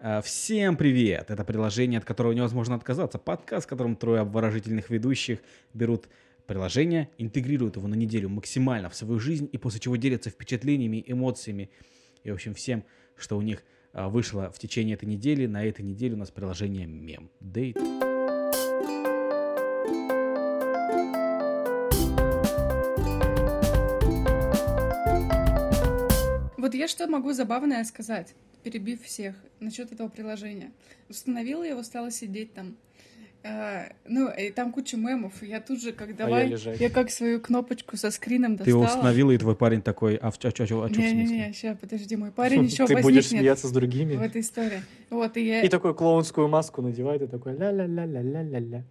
А, Всем привет! Это приложение, от которого невозможно отказаться. Подкаст, в котором трое обворожительных ведущих берут приложение, интегрируют его на неделю максимально в свою жизнь и после чего делятся впечатлениями, эмоциями и, в общем, всем, что у них а, вышло в течение этой недели. На этой неделе у нас приложение Мем. Дейт. Вот я что могу забавное сказать, перебив всех, насчет этого приложения. Установила его, стала сидеть там. А, ну, и там куча мемов. Я тут же, как давай, лежать. я как свою кнопочку со скрином Ты достала. его установила, и твой парень такой, а в чё, а чё в Не-не-не, сейчас, подожди, мой парень еще Ты будешь возникнет смеяться с в другими. этой истории. Вот, и я... И такую клоунскую маску надевает, и такой ля-ля-ля-ля-ля-ля-ля.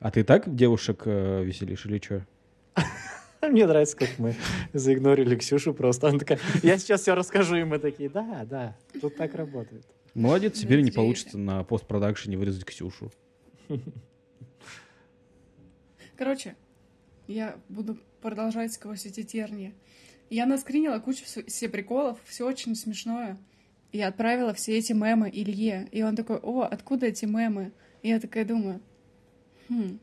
А ты так девушек э, веселишь или что? Мне нравится, как мы заигнорили Ксюшу просто. Она такая, я сейчас все расскажу, и мы такие, да, да, тут так работает. Молодец, теперь не получится на постпродакшене вырезать Ксюшу. Короче, я буду продолжать сквозь эти тернии. Я наскринила кучу вс- себе приколов, все очень смешное. Я отправила все эти мемы Илье. И он такой, о, откуда эти мемы? И я такая думаю, хм,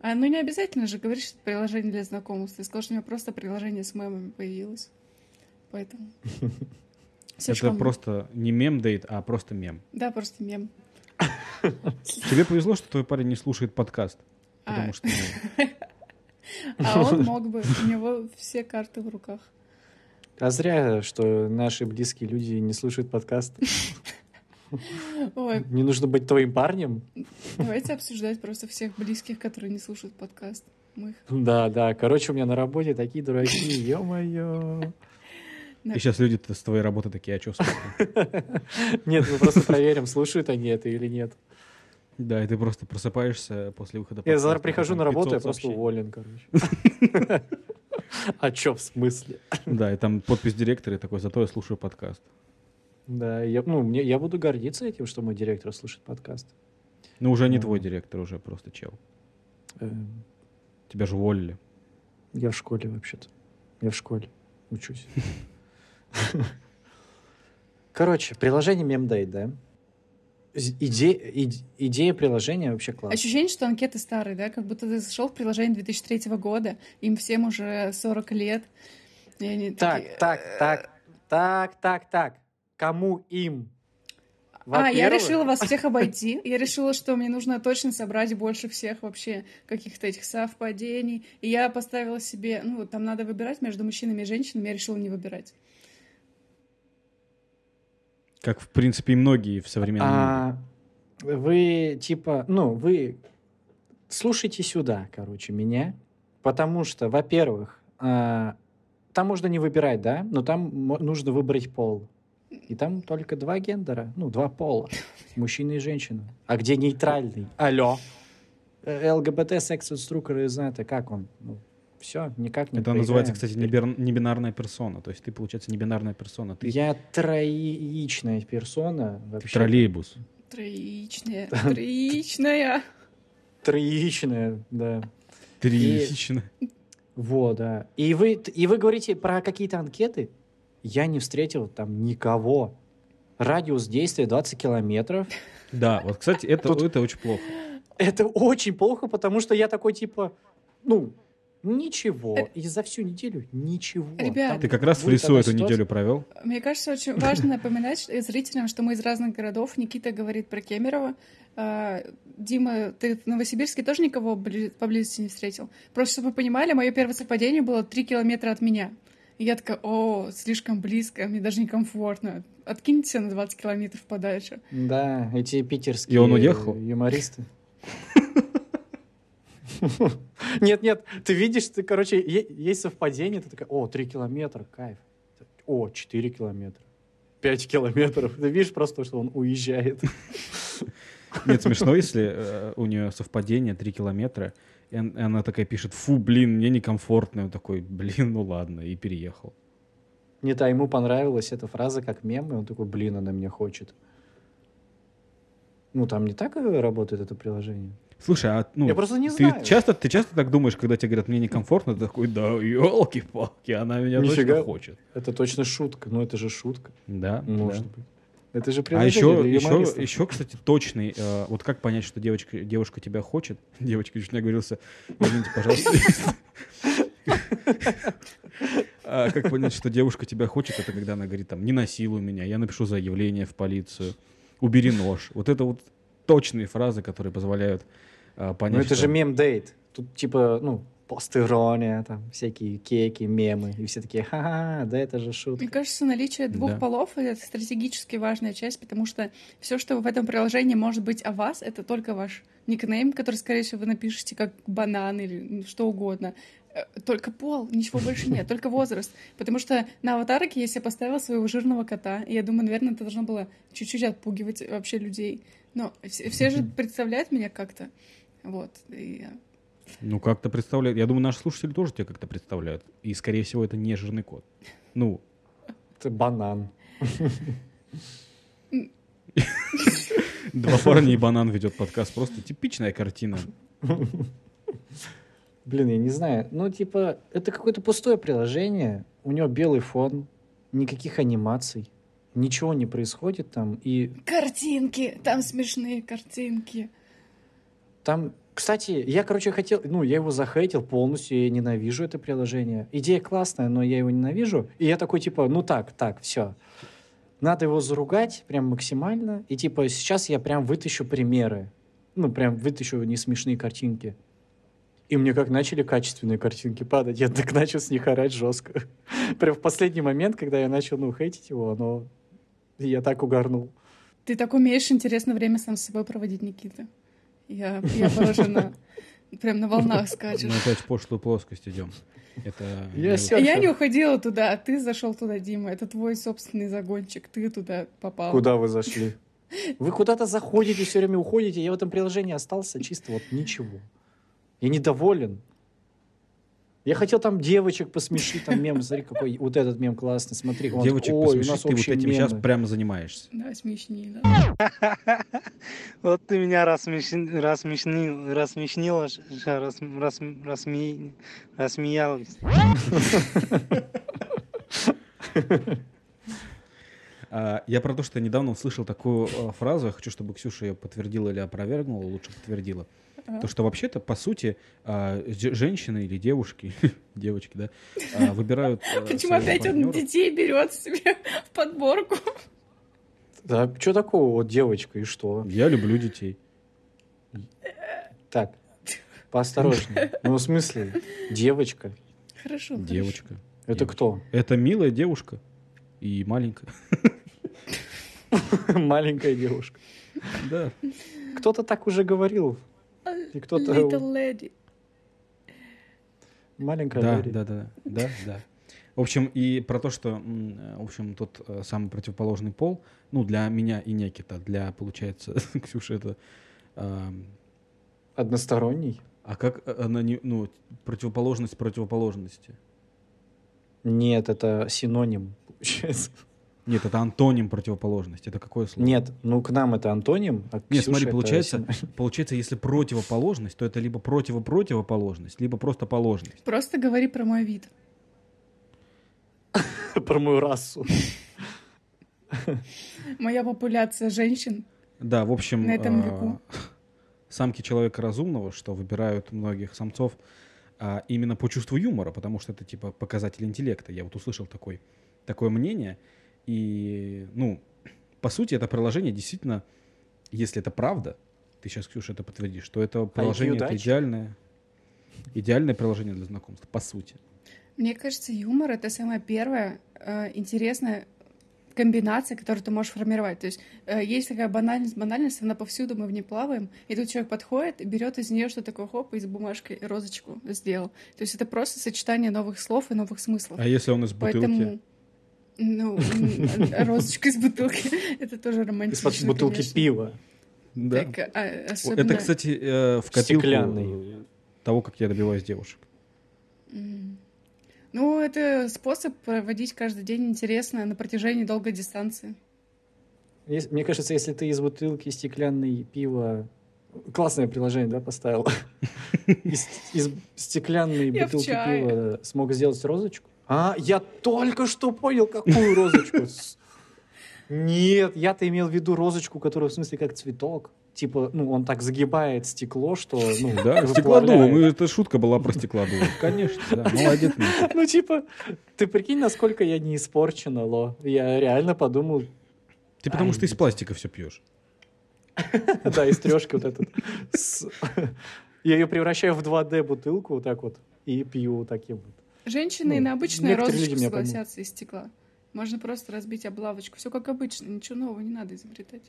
а ну не обязательно же говорить, что это приложение для знакомств. Ты сказал, что у меня просто приложение с мемами появилось. Поэтому... Это просто не мем-дейт, а просто мем. Да, просто мем. Тебе повезло, что твой парень не слушает подкаст. А. Потому что А он мог бы, у него все карты в руках. А зря, что наши близкие люди не слушают подкаст. Ой, Не нужно быть твоим парнем. Давайте обсуждать просто всех близких, которые не слушают подкаст. Мы их... Да, да. Короче, у меня на работе такие дураки, ё-моё. И сейчас люди с твоей работы такие, а что Нет, мы просто проверим, слушают они это или нет. Да, и ты просто просыпаешься после выхода Я завтра прихожу на работу, 500 я просто уволен, короче. А чё в смысле? Да, и там подпись директора и такой, зато я слушаю подкаст. Да, я, ну, мне, я буду гордиться этим, что мой директор слушает подкаст. Ну, уже не Ну. твой директор, уже просто чел. Эм, Тебя же уволили. Я в школе вообще-то. Я в школе учусь. Короче, приложение MemDate, да? Иде- иде- идея приложения вообще классная. Ощущение, что анкеты старые, да? Как будто ты зашел в приложение 2003 года, им всем уже 40 лет. И они Так, такие, так, так, так, так, так. Кому им? А, я решила вас всех обойти. Я решила, что мне нужно точно собрать больше всех вообще каких-то этих совпадений. И я поставила себе, ну, вот там надо выбирать между мужчинами и женщинами, я решила не выбирать. Как, в принципе, и многие в современном мире. А, вы типа, ну, вы слушайте сюда, короче, меня, потому что, во-первых, а, там можно не выбирать, да, но там нужно выбрать пол. И там только два гендера, ну, два пола, мужчина и женщина. А где нейтральный? Алло. Э, ЛГБТ, секс-инструкторы знают, а как он? все, никак не Это называется, поиграем. кстати, небинарная персона. То есть ты, получается, небинарная персона. Ты Я троичная персона вообще. троллейбус. Троичная, троичная. Троичная, да. Трясично. Вот, да. И вы, и вы говорите про какие-то анкеты? Я не встретил там никого. Радиус действия 20 километров. Да, вот, кстати, это, Тут- это очень плохо. Это очень плохо, потому что я такой типа, ну, ничего. Э, И за всю неделю ничего. Ребят, Там Ты как раз в лесу эту ситуация. неделю провел. Мне кажется, очень важно напоминать что- зрителям, что мы из разных городов. Никита говорит про Кемерово. А, Дима, ты в Новосибирске тоже никого бли- поблизости не встретил? Просто, чтобы вы понимали, мое первое совпадение было 3 километра от меня. И я такая, о, слишком близко, мне даже некомфортно. Откиньте на 20 километров подальше. Да, эти питерские И он уехал? юмористы. Нет, нет, ты видишь, ты, короче, есть совпадение, ты такая, о, три километра, кайф. О, 4 километра. 5 километров. Ты видишь просто, что он уезжает. Нет, смешно, если э, у нее совпадение 3 километра, и он- и она такая пишет, фу, блин, мне некомфортно. Он такой, блин, ну ладно, и переехал. Нет, а ему понравилась эта фраза как мем, и он такой, блин, она меня хочет. Ну, там не так э, работает это приложение. Слушай, а ну, Я просто не ты знаю. часто, ты часто так думаешь, когда тебе говорят, мне некомфортно, ты такой, да, елки-палки, она меня Нифига. точно хочет. Это точно шутка, но это же шутка. Да, Может да. быть. Это же А приложение еще, еще, еще, кстати, точный, э, вот как понять, что девочка, девушка тебя хочет? Девочка, чуть не оговорился, извините, пожалуйста. А как понять, что девушка тебя хочет, это когда она говорит, там, не насилуй меня, я напишу заявление в полицию, убери нож. Вот это вот точные фразы, которые позволяют а, понять, Ну это что- же мем-дейт. Тут типа, ну, постирония, там, всякие кеки, мемы. И все такие, ха-ха, да это же шутка. Мне кажется, наличие двух Да. полов — это стратегически важная часть, потому что все, что в этом приложении может быть о вас, это только ваш никнейм, который, скорее всего, вы напишете как банан или ну, что угодно. Э, Только пол, ничего больше нет, только возраст. Потому что на аватарке я себе поставила своего жирного кота, и я думаю, наверное, это должно было чуть-чуть отпугивать вообще людей. Но все, все же представляют меня как-то. Вот. И, Ну, как-то представляют. Я думаю, наши слушатели тоже тебя как-то представляют. И, скорее всего, это не жирный кот. Ну, Это банан. два парня и банан ведет подкаст. Просто типичная картина. Блин, я не знаю. Ну, типа, это какое-то пустое приложение. У него белый фон, никаких анимаций, ничего не происходит там. И Картинки! Там смешные картинки. там, кстати, я, короче, хотел, ну, я его захейтил полностью, я ненавижу это приложение. Идея классная, но я его ненавижу. И я такой, типа, ну так, так, все. Надо его заругать прям максимально. И, типа, сейчас я прям вытащу примеры. Ну, прям вытащу несмешные картинки. И мне как начали качественные картинки падать, я так начал с них орать жестко. Прям в последний момент, когда я начал, ну, хейтить его, но я так угорнул. Ты так умеешь интересно время сам с собой проводить, Никита. Я, я поражена. Прям на волнах Мы скачешь. опять в пошлую плоскость идем. Это... Я ся- Я не уходила туда, а ты зашел туда, Дима. Это твой собственный загончик. Ты туда попал. Куда вы зашли? Вы куда-то заходите, все время уходите. Я в этом приложении остался чисто вот ничего. Я недоволен. Я хотел там девочек посмешить, там мем, смотри, какой вот этот мем классный, смотри. Он Девочек «Ой, у посмешить, нас ты вот этим сейчас мемы». прямо занимаешься. Да, смешнее, да. Вот ты меня рассмеши- рассмешнил, рассмешнила, рассмеялась. А, Я про то, что я недавно услышал такую э, фразу, я хочу, чтобы Ксюша ее подтвердила или опровергнула, лучше подтвердила. То, что вообще-то, по сути, а, же- женщины или девушки, девочки, да, а, выбирают Почему опять он детей берет себе в подборку? Да, что такого, вот девочка, и что? Я люблю детей. Так, поосторожнее. Ну, в смысле, девочка, Хорошо. Девочка. это кто? Это милая девушка и маленькая. Маленькая девушка. Да. Кто-то так уже говорил. И кто-то... Little lady. Маленькая Да, леди. да, да, да, да. В общем, и про то, что, э, в общем, тот э, самый противоположный пол, ну, для меня и Некита, для, получается, Ксюши, это... ам, Односторонний? А как э, она не, ну, противоположность противоположности? Нет, это синоним, получается. Нет, это антоним противоположности. Это какое слово? Нет, ну к нам это антоним, а к Нет, смотри, это получается, синоним. получается, если противоположность, то это либо противопротивоположность, либо просто положность. Просто говори про мой вид. про мою расу. Моя популяция женщин. Да, в общем, На этом а, веку. самки человека разумного, что выбирают многих самцов а, именно по чувству юмора, потому что это типа показатель интеллекта. Я вот услышал такой, такое мнение. И, ну, по сути, это приложение действительно, если это правда, ты сейчас, Ксюша, это подтвердишь, что это приложение это идеальное, идеальное приложение для знакомств, по сути. Мне кажется, юмор — это самая первая э, интересная комбинация, которую ты можешь формировать. То есть э, есть такая банальность, банальность, она повсюду, мы в ней плаваем, и тут человек подходит и берет из нее что-то такое, хоп, и с бумажкой розочку сделал. То есть это просто сочетание новых слов и новых смыслов. А если он из бутылки? Поэтому, ну, м, розочка из бутылки, это тоже романтично, Из-под бутылки конечно. пива. Да. Так, а, особенно... Это, кстати, э, в копилку Стеклянный. э, того, как я добиваюсь девушек. Ну, это способ проводить каждый день интересно на протяжении долгой дистанции. Мне кажется, если ты из бутылки стеклянной пива... Классное приложение, да, поставил? Из, из стеклянной бутылки пива смог сделать розочку? А, я только что понял, какую розочку. Нет, я-то имел в виду розочку, которая в смысле как цветок. Типа, ну, он так загибает стекло, что, ну, Да, выплавляет. стеклодув. Мы- Это шутка была про стеклодув. Конечно, да. Молодец. Ну, типа, ты прикинь, насколько я не испорчен, алло. Я реально подумал, Ты потому что из пластика все пьешь. да, из трешки вот этот. Я ее превращаю в 2D бутылку вот так вот и пью таким вот. Женщины Ну, на меня поймут. согласятся из стекла. Можно просто разбить облавочку. Все как обычно, ничего нового не надо изобретать.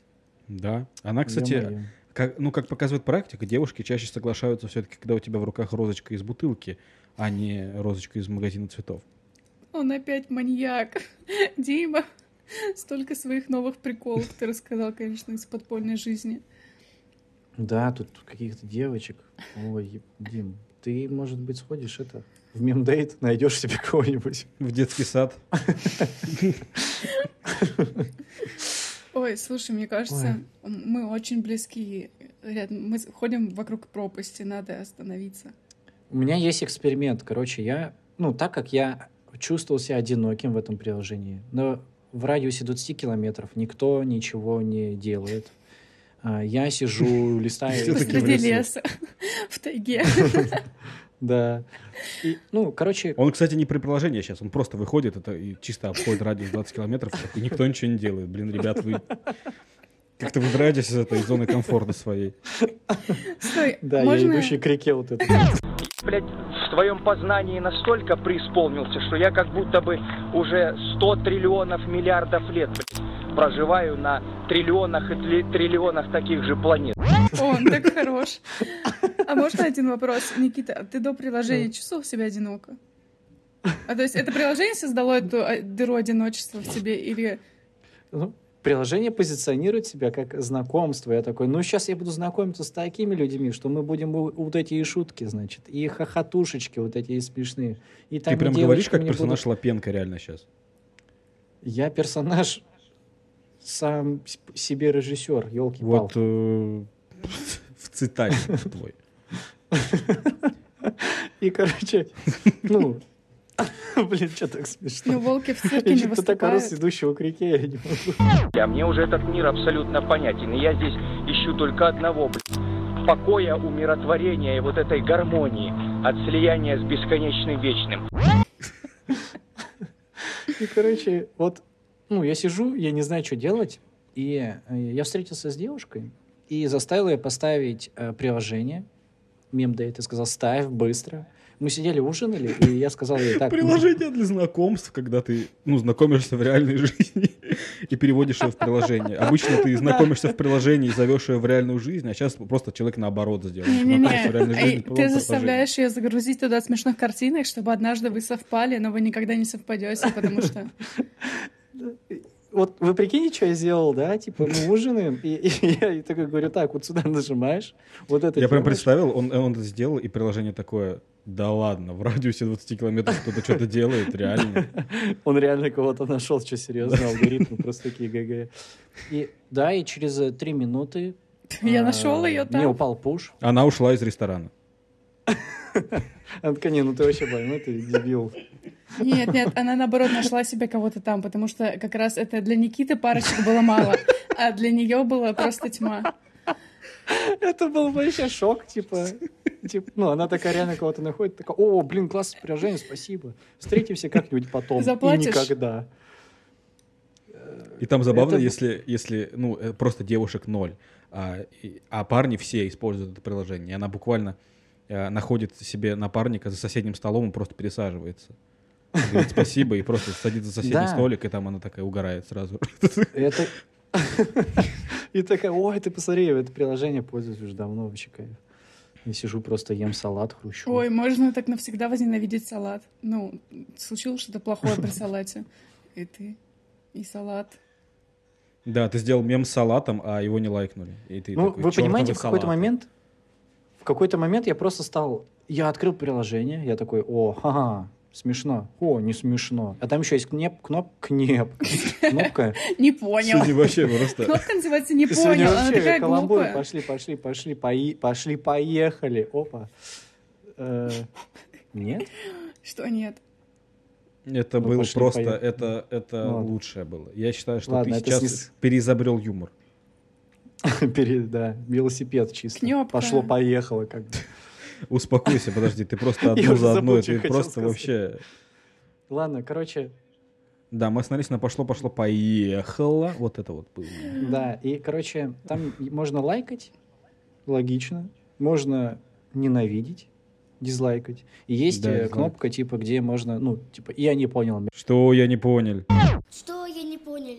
Да. Она, кстати, как, ну, как показывает практика, девушки чаще соглашаются все-таки, когда у тебя в руках розочка из бутылки, а не розочка из магазина цветов. Он опять маньяк. Дима, столько своих новых приколов ты рассказал, конечно, из подпольной жизни. Да, тут каких-то девочек. Ой, Дим, ты, может быть, сходишь это в мемдейт, найдешь себе кого-нибудь. В детский сад. Ой, слушай, мне кажется, мы очень близки. Рядом. Мы ходим вокруг пропасти, надо остановиться. У меня есть эксперимент. Короче, я, ну, так как я чувствовал себя одиноким в этом приложении, но в радиусе 20 километров никто ничего не делает. А, Я сижу, листаю... Посреди лесу. леса, в тайге. Да. И, ну, короче, Он, кстати, не при приложении сейчас, он просто выходит это, и чисто обходит радиус 20 километров, такой, никто ничего не делает. Блин, ребят, вы как-то выбираетесь из этой зоны комфорта своей. Стой, да, можно... я идущий к реке вот это. блядь, в своем познании настолько преисполнился, что я как будто бы уже 100 триллионов миллиардов лет, блядь, проживаю на триллионах и тли- триллионах таких же планет. Он так хорош. А можно один вопрос? Никита, а ты до приложения чувствовал себя одиноко? А то есть это приложение создало эту э, дыру одиночества в тебе или... Ну, приложение позиционирует себя как знакомство. Я такой, ну, сейчас я буду знакомиться с такими людьми, что мы будем вот эти и шутки, значит, и хохотушечки вот эти и смешные. И там Ты прям говоришь, как персонаж будут- Лапенко реально сейчас. Я персонаж, сам себе режиссер, елки Вот э, в цитате твой. И, короче, ну, блин, что так Ну, смешно. волки в цирке Я не выступают. идущего к реке, я не могу. А мне уже этот мир абсолютно понятен, и я здесь ищу только одного, блядь, покоя, умиротворения и вот этой гармонии от слияния с бесконечным вечным. И, короче, вот, ну, я сижу, я не знаю, что делать, и э, я встретился с девушкой и заставил ее поставить э, приложение, мемдейт, и сказал, ставь быстро. Мы сидели, ужинали, и я сказал ей так... Приложение для знакомств, когда ты, ну, знакомишься в реальной жизни и переводишь ее в приложение. Обычно ты знакомишься в приложении и зовешь ее в реальную жизнь, а сейчас просто человек наоборот сделал. Знакомишься в реальной Не-не-не, жизни, Эй, потом ты заставляешь ее загрузить туда смешных картинок, чтобы однажды вы совпали, но вы никогда не совпадете, потому что... Вот вы прикиньте, что я сделал, да? Типа, мы ужинаем, и, и я ей такой говорю, так, вот сюда нажимаешь, вот это Я прям делаешь». представил, он, он это сделал, и приложение такое, да ладно, в радиусе 20 километров кто-то что-то делает, реально. Он реально кого-то нашел, что серьезно, алгоритмы просто такие ГГ. И да, и через э, три минуты Я а, нашел ее там. упал пуш. Она ушла из ресторана. Она такая, не, ну ты вообще больной, ты дебил. Нет, нет, она наоборот нашла себе кого-то там, потому что как раз это для Никиты парочек было мало, а для нее было просто тьма. Это был вообще шок, типа. типа, ну, она такая реально кого-то находит, такая, о, блин, классное приложение, спасибо. Встретимся как-нибудь потом. Заплатишь? И никогда. И там забавно, Это- если, если, ну, э, просто девушек ноль, а, и- а парни все используют это приложение. И она буквально э, находит себе напарника за соседним столом и просто пересаживается. Говорит спасибо и просто садится за соседний Да. столик, и там она такая угорает сразу. Это... И такая, ой, ты посмотри, я это приложение пользуюсь уже давно, вообще кайф. Я сижу, просто ем салат, хрущу. Ой, можно так навсегда возненавидеть салат. Ну, случилось что-то плохое при салате. И ты, и салат. Да, ты сделал мем с салатом, а его не лайкнули. И ты Ну, такой, вы «Чёртовы понимаете, в какой-то салаты». момент, в какой-то момент я просто стал, я открыл приложение, я такой, о, ха смешно, о, не смешно. А там еще есть кнеп, кноп, кнеп, кнопка. Не понял. Сегодня вообще просто... Кнопка называется «Не понял». Она вообще такая глупая. Пошли, пошли, пошли, пои- пошли, поехали. Опа. Э, Нет? Что нет? Это Мы было просто, поехали. это, это Ну лучшее было. Я считаю, что Ладно, ты сейчас снес- переизобрел юмор. Перед, да, велосипед чисто. Кнёпка. Пошло-поехало как бы. Успокойся, подожди, ты просто одну за одной, ты просто вообще... Ладно, короче, Да, мы остановились на пошло-пошло, поехало. Вот это вот было. да, и, короче, там можно лайкать, логично, можно ненавидеть, дизлайкать. И есть Да, э, кнопка, типа, где можно, ну, типа, я не понял. Что я не понял? Что я не понял?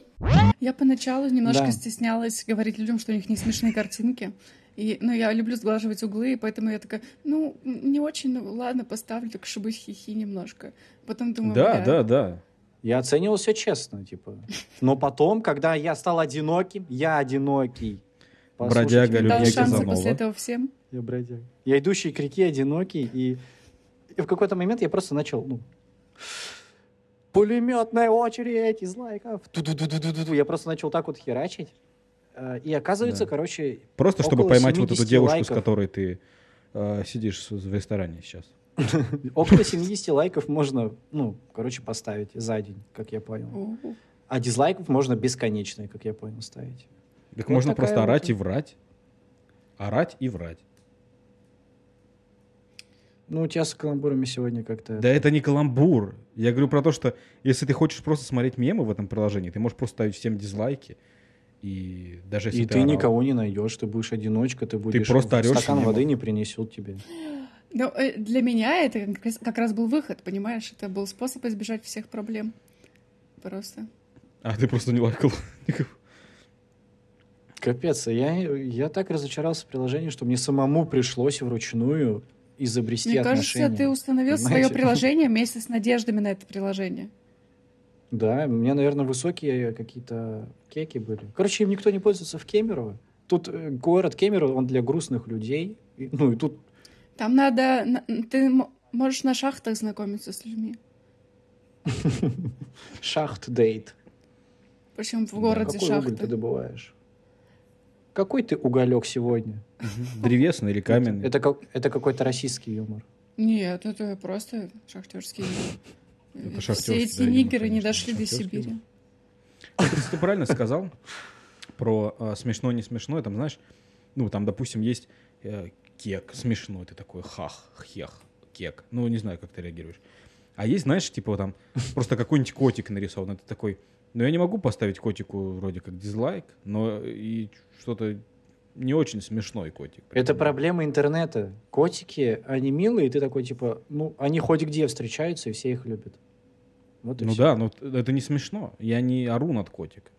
Я поначалу немножко Да. стеснялась говорить людям, что у них не смешные картинки. И, ну, я люблю сглаживать углы, и поэтому я такая, ну, не очень, ну, ладно, поставлю, так чтобы хихи немножко. Потом думаю, Да, бля, да, да. Я оценивал все честно, типа. Но потом, когда я стал одиноким, я одинокий. Послушайте Бродяга, шансы Казанова. после этого всем. Я бродяга. Я идущий к реке одинокий, и, и в какой-то момент я просто начал, ну, пулеметная очередь из лайков. Ту-ду-ду-ду-ду-ду. Я просто начал так вот херачить. Э, И оказывается, Да. короче, Просто чтобы поймать вот эту 70 девушку, лайков. с которой ты э, сидишь в ресторане сейчас. около 70 лайков можно, ну, короче, поставить за день, как я понял. А дизлайков можно бесконечные, как я понял, ставить. Так Вот можно просто вот орать и- и врать. Орать и врать. Ну, у тебя с каламбурами сегодня как-то... Да это не каламбур. Я говорю про то, что если ты хочешь просто смотреть мемы в этом приложении, ты можешь просто ставить всем дизлайки. И даже если И ты, ты орал. никого не найдешь, ты будешь одиночка, ты будешь... просто орёшь Стакан воды не принесут тебе. Ну, для меня это как раз, был выход, понимаешь? Это был способ избежать всех проблем. Просто. А ты просто не лайкал. никого. Капец, я, я так разочаровался в приложении, что мне самому пришлось вручную изобрести Мне кажется, отношения. ты установил свое Понимаете? приложение вместе с надеждами на это приложение. Да, у меня, наверное, высокие какие-то кеки были. Короче, им никто не пользуется в Кемерово. Тут э, город Кемерово, он для грустных людей. И- ну, и тут Там надо... на- Ты можешь на шахтах знакомиться с людьми. шахт-дейт. Причем в Да, городе Какой уголь ты шахты. добываешь? Какой ты уголек сегодня? Древесный или каменный. Это, как- это какой-то российский юмор. Нет, это просто шахтерский. Это Все эти да, нигеры не дошли до Сибири. Вот, кстати, ты правильно сказал про а, смешно, не смешно. Там, знаешь, ну, там, допустим, есть э, кек смешной, ты такой хах, хех, кек. Ну, не знаю, как ты реагируешь. А есть, знаешь, типа там просто какой-нибудь котик нарисован. Ты такой, ну, я не могу поставить котику вроде как дизлайк, но и что-то не очень смешной котик. Это проблема интернета. Котики, они милые, и ты такой, типа, ну, они хоть где встречаются, и все их любят. Вот Ну всё. да, но т- это не смешно. Я не ору над котиком.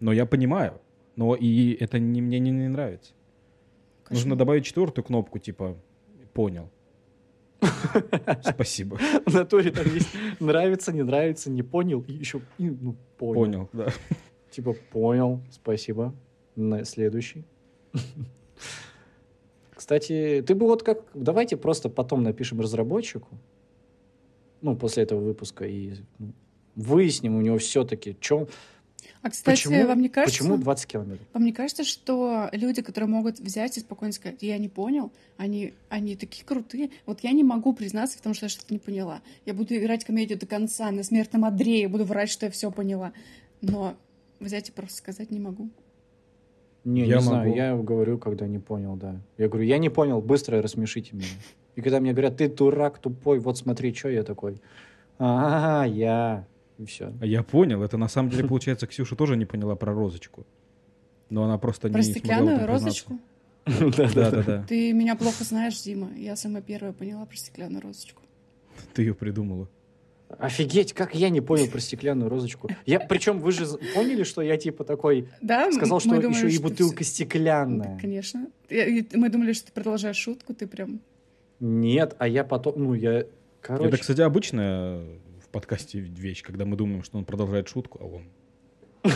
Но я понимаю. Но и это не, мне не, не нравится. Нужно Кошмар. добавить четвертую кнопку, типа понял. Спасибо. В натуре там есть нравится, не нравится, не понял, и еще, и, ну, понял. Понял, да. Типа, понял, спасибо. На следующий. Кстати, ты бы вот как... Давайте просто потом напишем разработчику, ну, после этого выпуска, и ну, выясним у него все-таки, чем... А, кстати, почему, вам не кажется... почему 20 километров? Вам не кажется, что люди, которые могут взять и спокойно сказать, я не понял, они, они такие крутые. Вот я не могу признаться в том, что я что-то не поняла. Я буду играть комедию до конца, на смертном одре, я буду врать, что я все поняла. Но взять и просто сказать не могу. Не, Я не знаю, могу. я говорю, когда не понял, да. Я говорю, я не понял, быстро рассмешите меня. И когда мне говорят, ты дурак, тупой, вот смотри, что я такой. А, я. И все. А Я понял. Это на самом деле, получается, Ксюша тоже не поняла про розочку. Но она просто Про не стеклянную розочку? Да, да, да. Ты меня плохо знаешь, Дима. Я самая первая поняла про стеклянную розочку. Ты ее придумала. Офигеть, как я не понял про стеклянную розочку. Я, причем вы же поняли, что я типа такой Да, сказал, что думали, еще и бутылка всё- стеклянная. Да, конечно. Я- Мы думали, что ты продолжаешь шутку, ты прям... Нет, а я потом, ну я, короче, Это, кстати, обычная в подкасте вещь, когда мы думаем, что он продолжает шутку, а он...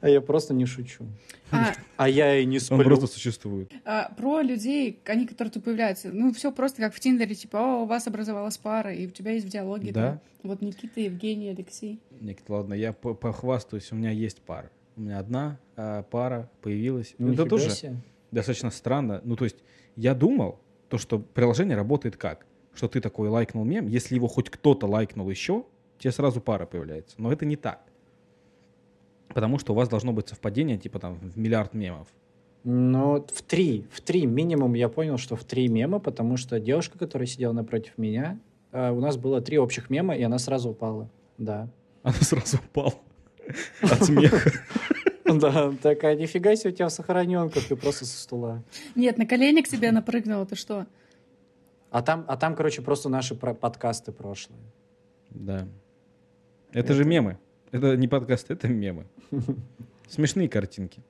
а я просто не шучу. А, А я и не Он сплю. просто существует. А, про людей, они, которые тут появляются. Ну, все просто как в Тиндере, типа, о, у вас образовалась пара, и у тебя есть в диалоге. Да. там, вот Никита, Евгений, Алексей. Никита, ладно, я по- похвастаюсь, у меня есть пара. У меня одна а, пара появилась. Ну, Это тоже себе. достаточно странно. Ну, то есть, я думал, то, что приложение работает как? что ты такой лайкнул мем, если его хоть кто-то лайкнул еще, тебе сразу пара появляется. Но это не так. Потому что у вас должно быть совпадение, типа там в миллиард мемов. Ну, в три, в три минимум я понял, что в три мема, потому что девушка, которая сидела напротив меня, э, у нас было три общих мема, и она сразу упала. Да. Она сразу упала от смеха. Да, такая, нифига себе у тебя сохраненка, ты просто со стула. Нет, на колени к тебе напрыгнула, ты что? А там, а там, короче, просто наши про- подкасты прошлые. Да. Это же мемы. Это не подкаст, это мемы. Смешные картинки.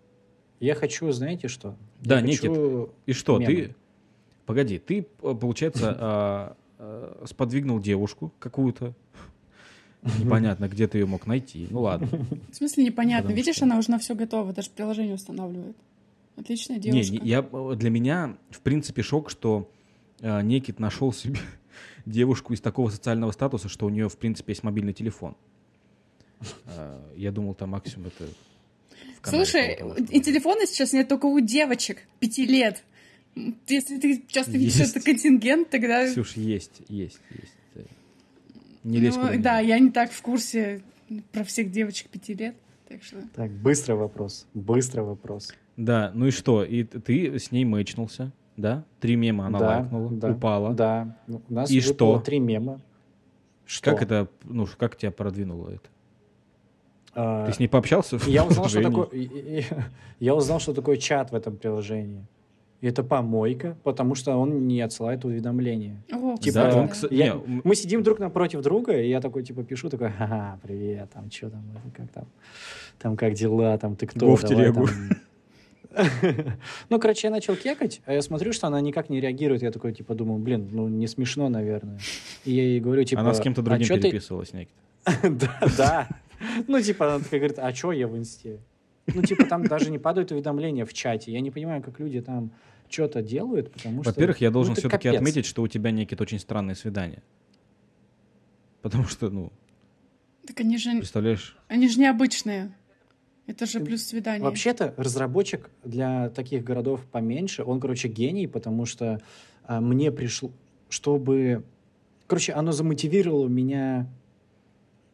Я хочу, знаете что? Да, Я Никит. хочу- И что, Мемы. ты... Погоди, ты, э, получается, а, а, сподвигнул девушку какую-то. Непонятно, где ты ее мог найти. Ну ладно. В смысле непонятно? Потому Видишь, что- она уже на все готова, даже приложение устанавливает. Отличная девушка. не, я, э, для меня, в принципе, шок, что э, Некит нашел себе девушку из такого социального статуса, что у нее, в принципе, есть мобильный телефон. Э, Я думал, там максимум это... Слушай, и телефона сейчас нет только у девочек пяти лет. Если ты часто видишь этот контингент, тогда... Ксюш, есть, есть, есть. Не лезь Ну, да, я не так в курсе про всех девочек пяти лет. Так что... Так, быстрый вопрос. Быстрый вопрос. Да, ну и что? И ты с ней мэчнулся, да? Три мема она да, лайкнула, да, упала. Да. Ну, У нас И что? три мема. Что? Как это, ну, как тебя продвинуло это? А, Ты с ней пообщался? в Я узнал, что приложении? такое... Я узнал, что такое чат в этом приложении. И это помойка, потому что он не отсылает уведомления. О, Типа, Да, он, да. Я- Мы сидим друг напротив друга, и я такой, типа, пишу, такой, ага, привет, там, что там, как там, там, как дела, там, ты кто? В давай телегу. там». Ну, короче, я начал кекать, а я смотрю, что она никак не реагирует. Я такой, типа, думаю, блин, ну, не смешно, наверное. И я ей говорю, типа... Она с кем-то «А другим ты-» переписывалась, Никит. Да, да. Ну, типа, она такая говорит, а что я в инсте? Ну, типа, там даже не падают уведомления в чате. Я не понимаю, как люди там что-то делают, потому что... Во-первых, я ну, должен это все-таки капец. отметить, что у тебя, Никит, очень странные свидания. Потому что, ну, Так они же, представляешь, они же необычные. Это же плюс свидание. Вообще-то разработчик для таких городов поменьше, он, короче, гений, потому что а, мне пришло, чтобы... Короче, оно замотивировало меня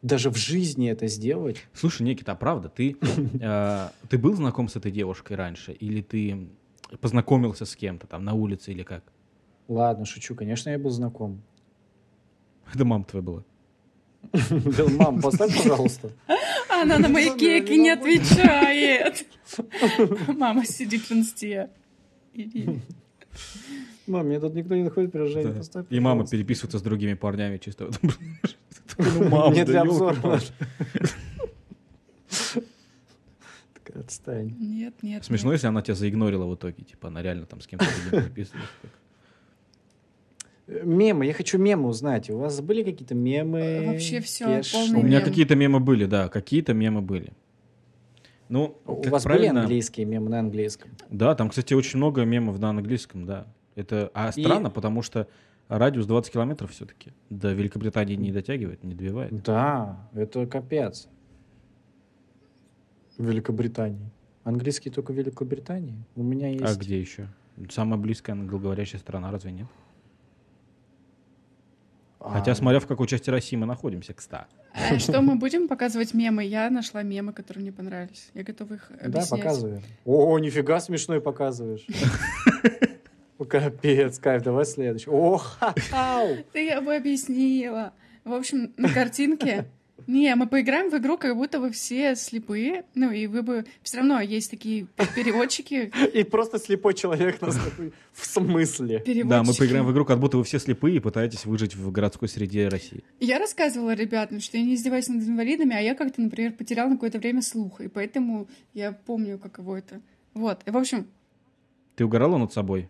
даже в жизни это сделать. Слушай, Никита, а правда, ты, э, ты был знаком с этой девушкой раньше? Или ты познакомился с кем-то там на улице или как? Ладно, шучу, конечно, я был знаком. Это мама твоя была. Мам, поставь, пожалуйста. Она на мои кейки не отвечает. Мама сидит в инсте. Иди. Мам, мне тут никто не находит приложение, поставь, И мама переписывается с другими парнями чисто. Мне для обзора. Отстань. Нет, нет. Смешно, нет. если она тебя заигнорила в итоге. Типа она реально там с кем-то переписывалась. Э, Мемы, я хочу мемы узнать. У вас были какие-то мемы? Э, Вообще полный У меня какие-то мемы были, да, какие-то мемы были. Ну, У вас правильно- были английские мемы на английском? Да, там, кстати, очень много мемов на английском, да. Это, а И- странно, потому что радиус 20 километров все-таки до Великобритании не дотягивает, не добивает. Да, это капец. В Великобритании. Английский только в Великобритании? У меня есть... А где еще? Самая близкая англоговорящая страна, разве нет? Хотя, А, смотря в какой части России мы находимся, кстати. А Что мы будем показывать мемы? Я нашла мемы, которые мне понравились. Я готова их Да, объяснять. показывай. О, нифига смешной показываешь. Капец, кайф, давай следующий. О! Да я бы объяснила. В общем, на картинке... Не, мы поиграем в игру, как будто вы все слепые. Ну, и вы бы... Все равно есть такие переводчики. И просто слепой человек нас такой, в смысле? Да, мы поиграем в игру, как будто вы все слепые и пытаетесь выжить в городской среде России. Я рассказывала ребятам, что я не издеваюсь над инвалидами, а я как-то, например, потеряла на какое-то время слух, и поэтому я помню, каково это. Вот. И, в общем, Ты угорала над собой?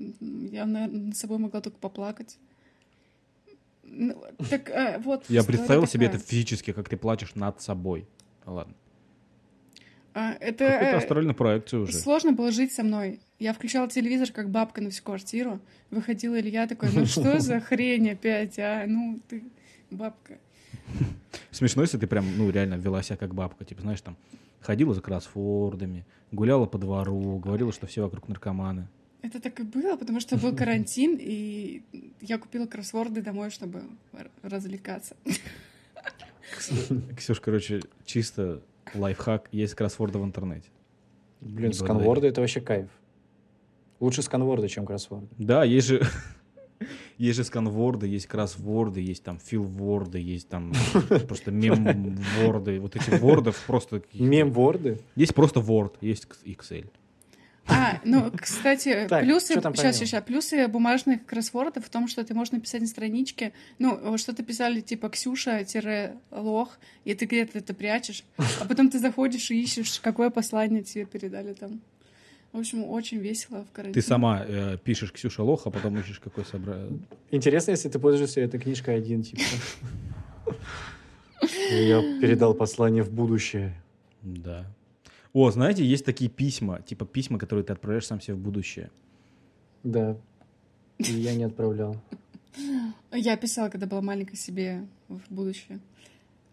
я наверное, над собой могла только поплакать. Ну, так, э, вот. Я представил себе это такая. физически, как ты плачешь над собой. Ладно. А, это Какую-то э, астральную проекцию уже. сложно было жить со мной. Я включала телевизор, как бабка на всю квартиру. Выходила Илья такой, ну что за хрень опять, а? Ну, ты бабка. Смешно, если ты прям, ну, реально вела себя как бабка. Типа, знаешь, там, ходила за кроссвордами, гуляла по двору, говорила, что все вокруг наркоманы. Это так и было, потому что был карантин, и я купила кроссворды домой, чтобы развлекаться. Ксюш, короче, чисто лайфхак, есть кроссворды в интернете. Блин, сканворды это вообще кайф. Лучше сканворды, чем кроссворды. Да, есть же... Есть же сканворды, есть кроссворды, есть там филворды, есть там просто мемворды. Вот эти вордов просто... Мемворды? Есть просто Word, есть Excel. А, ну, кстати, Так, плюсы, сейчас, сейчас, плюсы бумажных кроссвордов в том, что ты можешь написать на страничке, ну, что-то писали типа Ксюша-лох, и ты где-то это прячешь, а потом ты заходишь и ищешь, какое послание тебе передали там. В общем, очень весело в карантине. Ты сама э, пишешь Ксюша Лох, а потом ищешь какой собра... Интересно, если ты пользуешься этой книжкой один, типа. Я передал послание в будущее. Да. О, знаете, есть такие письма, типа письма, которые ты отправляешь сам себе в будущее. Да. И я не отправлял. Я писала, когда была маленькой себе в будущее.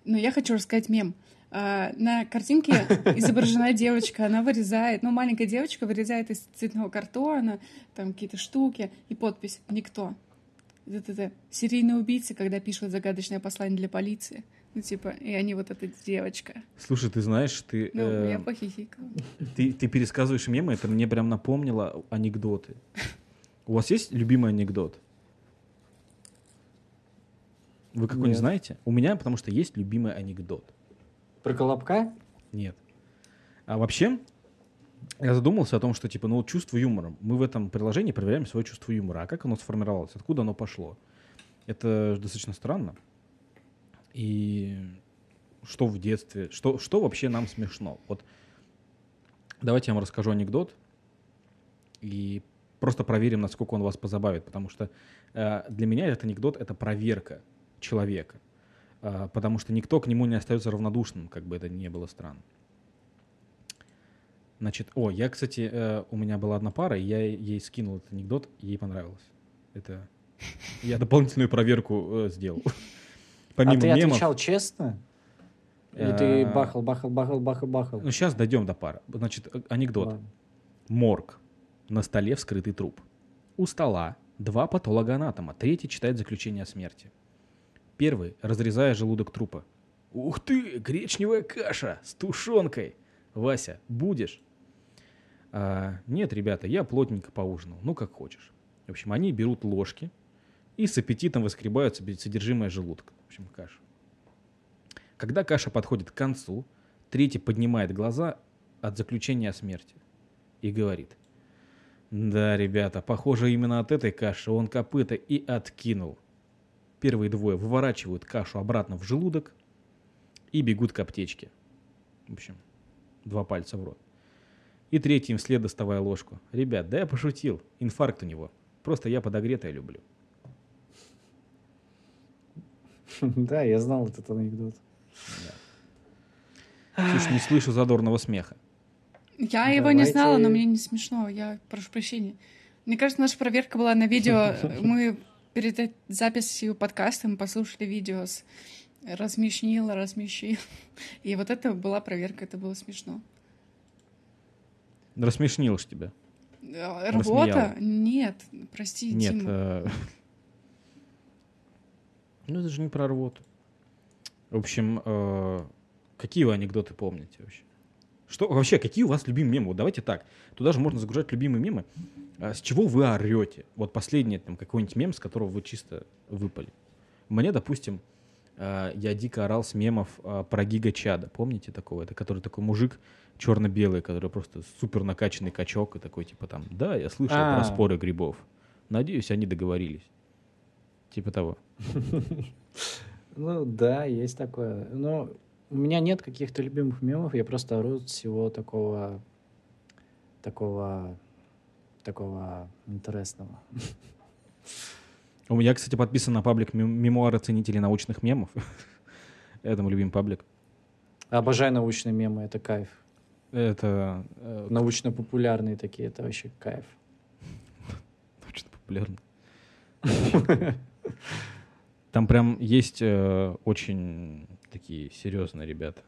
Но я хочу рассказать мем. А, на картинке изображена девочка, она вырезает, ну, маленькая девочка вырезает из цветного картона там какие-то штуки и подпись «Никто». Это серийные убийцы, когда пишут загадочное послание для полиции. Ну, типа, и они вот эта девочка. Слушай, ты знаешь, ты, Ну, э, я похихикала. ты, ты пересказываешь мемы, это мне прям напомнило анекдоты. У вас есть любимый анекдот? Вы какой-нибудь Нет. знаете? У меня, потому что есть любимый анекдот. Про Колобка? Нет. А вообще, я задумался о том, что, типа, ну, вот чувство юмора. Мы в этом приложении проверяем свое чувство юмора. А как оно сформировалось? Откуда оно пошло? Это достаточно странно. И что в детстве? Что, что вообще нам смешно? Вот давайте я вам расскажу анекдот и просто проверим, насколько он вас позабавит. Потому что э, для меня этот анекдот — это проверка человека. А, потому что никто к нему не остается равнодушным, как бы это ни было странно. Значит, о, я, кстати, э, у меня была одна пара, и я ей скинул этот анекдот, ей понравилось. Это я дополнительную проверку э, сделал. Помимо а ты мемов. отвечал честно? Или ты бахал, бахал, бахал, бахал, бахал? Ну, сейчас дойдем до пары. Значит, э, анекдот. Ладно. Морг. На столе вскрытый труп. У стола два патологоанатома. Третий читает заключение о смерти. Первый, разрезая желудок трупа. Ух ты, гречневая каша с тушенкой. Вася, будешь? «А, нет, ребята, я плотненько поужинал. Ну, как хочешь. В общем, они берут ложки и с аппетитом выскребают содержимое желудка. В общем, кашу. Когда каша подходит к концу, третий поднимает глаза от заключения о смерти и говорит. Да, ребята, похоже, именно от этой каши он копыта и откинул. Первые двое выворачивают кашу обратно в желудок и бегут к аптечке. В общем, два пальца в рот. И третий им вслед доставая ложку. Ребят, да я пошутил, инфаркт у него. Просто я подогретое люблю. Да, я знал этот анекдот. Слушай, не слышу задорного смеха. Я его не знала, но мне не смешно. Я прошу прощения. Мне кажется, наша проверка была на видео. Мы перед записью подкаста мы послушали видео с размешнила, размещил. И вот это была проверка, это было смешно. Рассмешнил ж тебя. Э, Рассмеяла. Рвота? Нет, прости, Нет. Дима. э, Ну, это же не про рвоту. В общем, э, какие вы анекдоты помните вообще? Что вообще, какие у вас любимые мемы? Вот давайте так. Туда же можно загружать любимые мемы. А с чего вы орете? Вот последний там какой-нибудь мем, с которого вы чисто выпали. Мне, допустим, э, я дико орал с мемов э, про Гига Чада. Помните такого? Это который такой мужик черно-белый, который просто супер накачанный качок и такой типа там, да, я слышал про А. споры грибов. Надеюсь, они договорились. Типа того. Ну да, есть такое. Но у меня нет каких-то любимых мемов, я просто ору всего такого, такого, такого интересного. У меня, кстати, подписан на паблик мем- мемуары ценителей научных мемов. Это мой любимый паблик. Обожаю научные мемы, это кайф. Это э, Научно-популярные такие, это вообще кайф. научно популярно. Там прям есть э, очень такие серьезные ребята.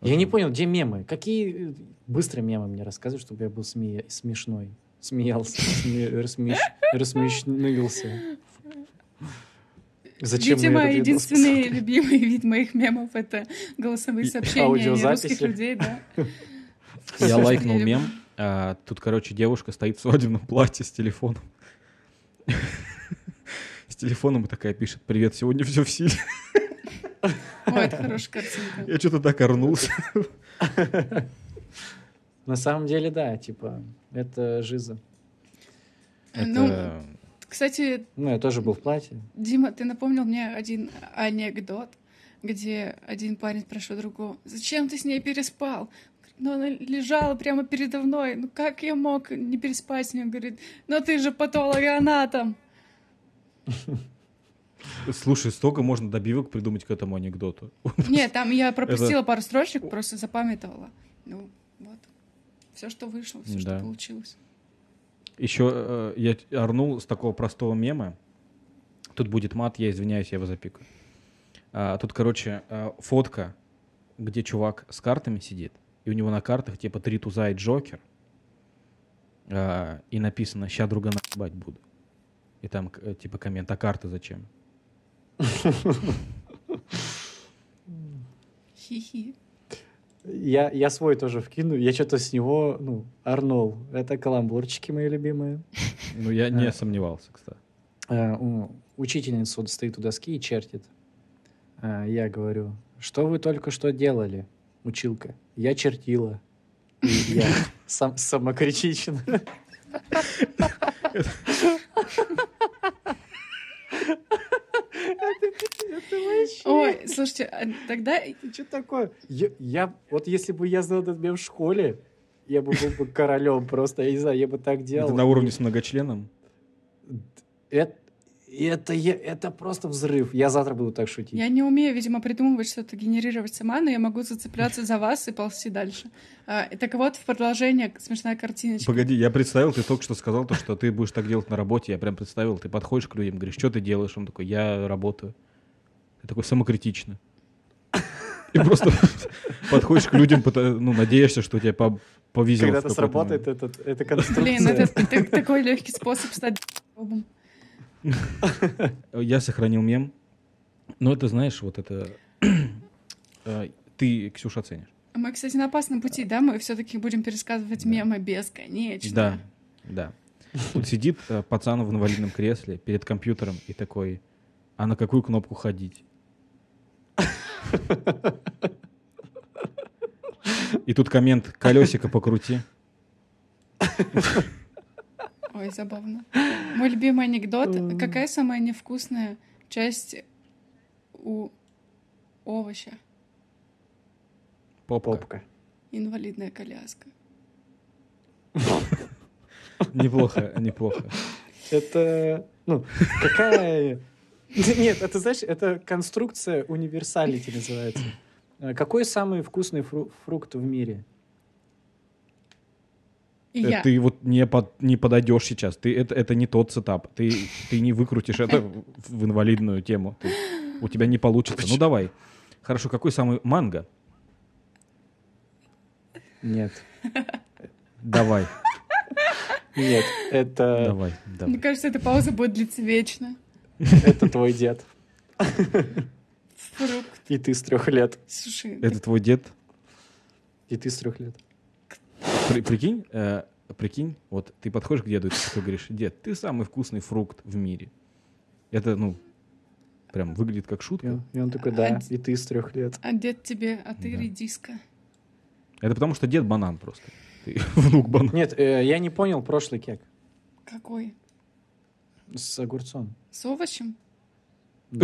Я не понял, где мемы? Какие э, быстро мемы мне рассказывай, чтобы я был сме- смешной? смеялся, сме- рассмеш- рассмешнился. Зачем Видимо, единственный любимый вид моих мемов — это голосовые сообщения русских людей, да. Я лайкнул мем. а, тут, короче, девушка стоит в свадебном платье с телефоном. С телефоном и такая пишет, привет, сегодня все в силе. Ой, это хорошая картинка. Я что-то так орнулся. На самом деле, да, типа, это жиза. Ну, Это... кстати, Ну, я тоже был в платье. Дима, ты напомнил мне один анекдот, где один парень спрашивает другого, зачем ты с ней переспал? Ну, она лежала прямо передо мной. Ну, как я мог не переспать с ней? Он говорит, ну ты же патологоанатом. Слушай, столько можно добивок придумать к этому анекдоту. Нет, там я пропустила пару строчек, просто запамятовала. Ну, вот. Все, что вышло, все, Да. что получилось. Еще э, я орнул с такого простого мема. Тут будет мат, я извиняюсь, я его запикаю. А, тут, короче, э, фотка, где чувак с картами сидит, и у него на картах типа три туза и Джокер, А, и написано «Ща друга наебать буду». И там э, типа коммент «А карты зачем?» Хи-хи. Я, я свой тоже вкину. Я что-то с него, ну, орнул. Это каламбурчики мои любимые. Ну, я не А. сомневался, кстати. Э, учительница вот стоит у доски и чертит. Я говорю, что вы только что делали, училка? Я чертила. Я сам, самокритичен. Ой, слушайте, а тогда Что такое? Я, я- вот если бы я знал этот мем в школе, я бы был бы королем просто, я не знаю, я бы так делал. Это на уровне с многочленом? Это, это, я- это просто взрыв. Я завтра буду так шутить. я не умею, видимо, придумывать что-то, генерировать сама, но я могу зацепляться за вас и ползти дальше. А, так вот, в продолжение смешная картиночка. Погоди, я представил, ты только что сказал, то, что ты будешь так делать на работе. Я прям представил, ты подходишь к людям, говоришь, что ты делаешь? Он такой, я работаю. Ты такой самокритично. И просто подходишь к людям, ну, надеешься, что тебя по- повезет. Когда в это какой-то сработает, этот, эта конструкция. Блин, это такой легкий способ стать. Я сохранил мем. Но это, знаешь, вот это... э, Ты, Ксюша, оценишь. Мы, кстати, на опасном пути, да? Мы все-таки будем пересказывать мемы бесконечно. Да, да. Тут сидит э, пацан в инвалидном кресле перед компьютером и такой, а на какую кнопку ходить? И тут коммент «Колесико покрути». Ой, забавно. Мой любимый анекдот. Какая самая невкусная часть у овоща? Попка. Попка. Инвалидная коляска. Неплохо, неплохо. Это, ну, какая... Нет, это, знаешь, это конструкция универсалити называется. Какой самый вкусный фру- фрукт в мире? Э, я. Ты вот не, под, не подойдешь сейчас. Ты, это, это не тот сетап. Ты, ты не выкрутишь это в, инвалидную тему. Ты- у тебя не получится. Ну давай. Хорошо, какой самый манго? Нет. Давай, Нет, это, давай, Мне давай. кажется, эта пауза будет длиться вечно. это твой дед. Фрукт. И ты с трех лет. Слушай, Это твой дед? И ты с трех лет. При- прикинь, э, прикинь, вот ты подходишь к деду и ты говоришь, дед, ты самый вкусный фрукт в мире. Это, ну, прям выглядит как И шутка. он, и он такой, да, А и ты с трех лет. а дед тебе, а ты Да. редиска. Это потому что дед банан просто. Ты внук банан. Нет, э, я не понял прошлый кек Какой? с огурцом. С овощем?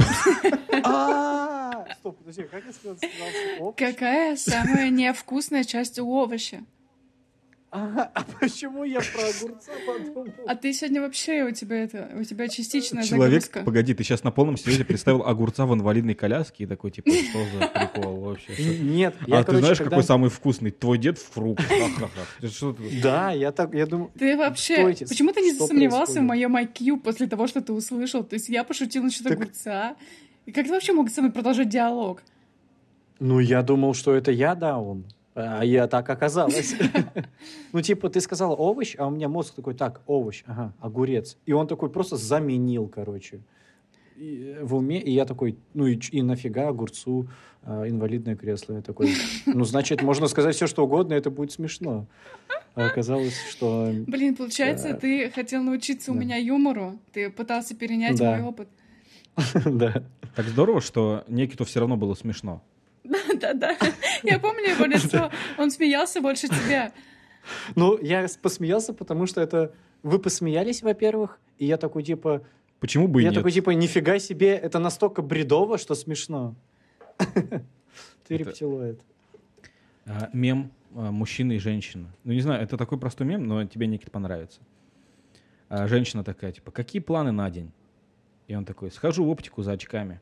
А, Стоп, подожди, как я сказал? Какая самая невкусная часть у овоща? А а почему я про огурца подумал? А ты сегодня вообще, у тебя это, у тебя частичная Человек, загрузка. погоди, ты сейчас на полном серьезе представил огурца в инвалидной коляске и такой, типа, что за прикол вообще? Что- Нет, А я, ты короче, знаешь, когда- какой самый вкусный? Твой дед фрукт. Да, я так, я думаю... Ты вообще... Почему ты не что засомневался в моем IQ после того, что ты услышал? То есть я пошутил насчет огурца. И как ты вообще мог со мной продолжать диалог? Ну, я думал, что это я даун. А я так оказалось. Ну, типа, ты сказала овощ, а у меня мозг такой, так, овощ, ага, огурец. И он такой просто заменил, короче, и, в уме. И я такой, ну и, нафига огурцу а, инвалидное кресло? Я такой, ну, значит, можно сказать все, что угодно, это будет смешно. А оказалось, что... Блин, получается, Да. ты хотел научиться у меня юмору, ты пытался перенять Да. мой опыт. Да. Так здорово, что Никиту все равно было смешно. Да-да. Я помню его лицо. Он смеялся больше тебя. Ну, я посмеялся, потому что это... Вы посмеялись, во-первых, и я такой, типа... Почему бы и я нет? такой, типа, нифига себе, это настолько бредово, что смешно. Ты Это- рептилоид. А, мем а, мужчина и женщина. Ну, не знаю, это такой простой мем, но тебе, Никит, понравится. А, женщина такая, типа, какие планы на день? И он такой, схожу в оптику за очками.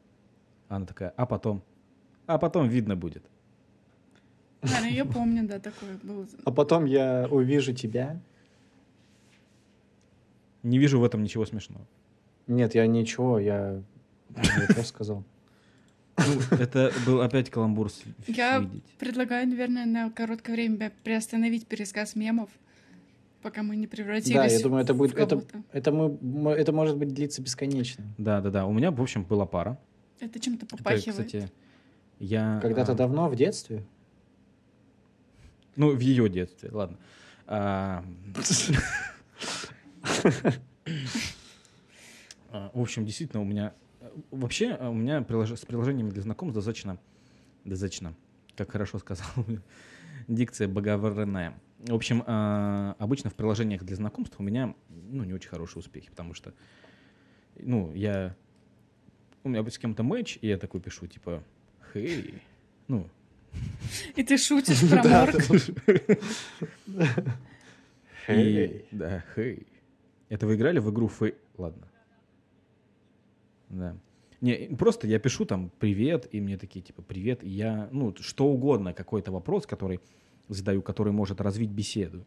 Она такая, а потом? А потом видно будет. Ладно, я помню, да, такое было. А потом я увижу тебя. Не вижу в этом ничего смешного. Нет, я ничего, я... Просто сказал. Ну, это был опять каламбур Я видеть. предлагаю, наверное, на короткое время приостановить пересказ мемов, пока мы не превратились Да, я думаю, это будет... Это, это, мы, это может быть длиться бесконечно. Да, да, да. У меня, в общем, была пара. Это чем-то Это, попахивает. кстати, я... Когда-то а, давно, в детстве. Ну, в ее детстве, ладно. А, а, В общем, действительно, у меня... Вообще, а, у меня прилож- с приложениями для знакомств достаточно... Достаточно, как хорошо сказал, дикция богоговорная. В общем, обычно в приложениях для знакомств у меня, ну, не очень хорошие успехи, потому что, ну, я... У меня с кем-то матч, и я такой пишу, типа, хей, ну, И ты шутишь про морг. Хей. да, хей. Это вы играли в игру Фей... Ладно. Да. Не, просто я пишу там привет, и мне такие типа привет, и я, ну, что угодно, какой-то вопрос, который задаю, который может развить беседу.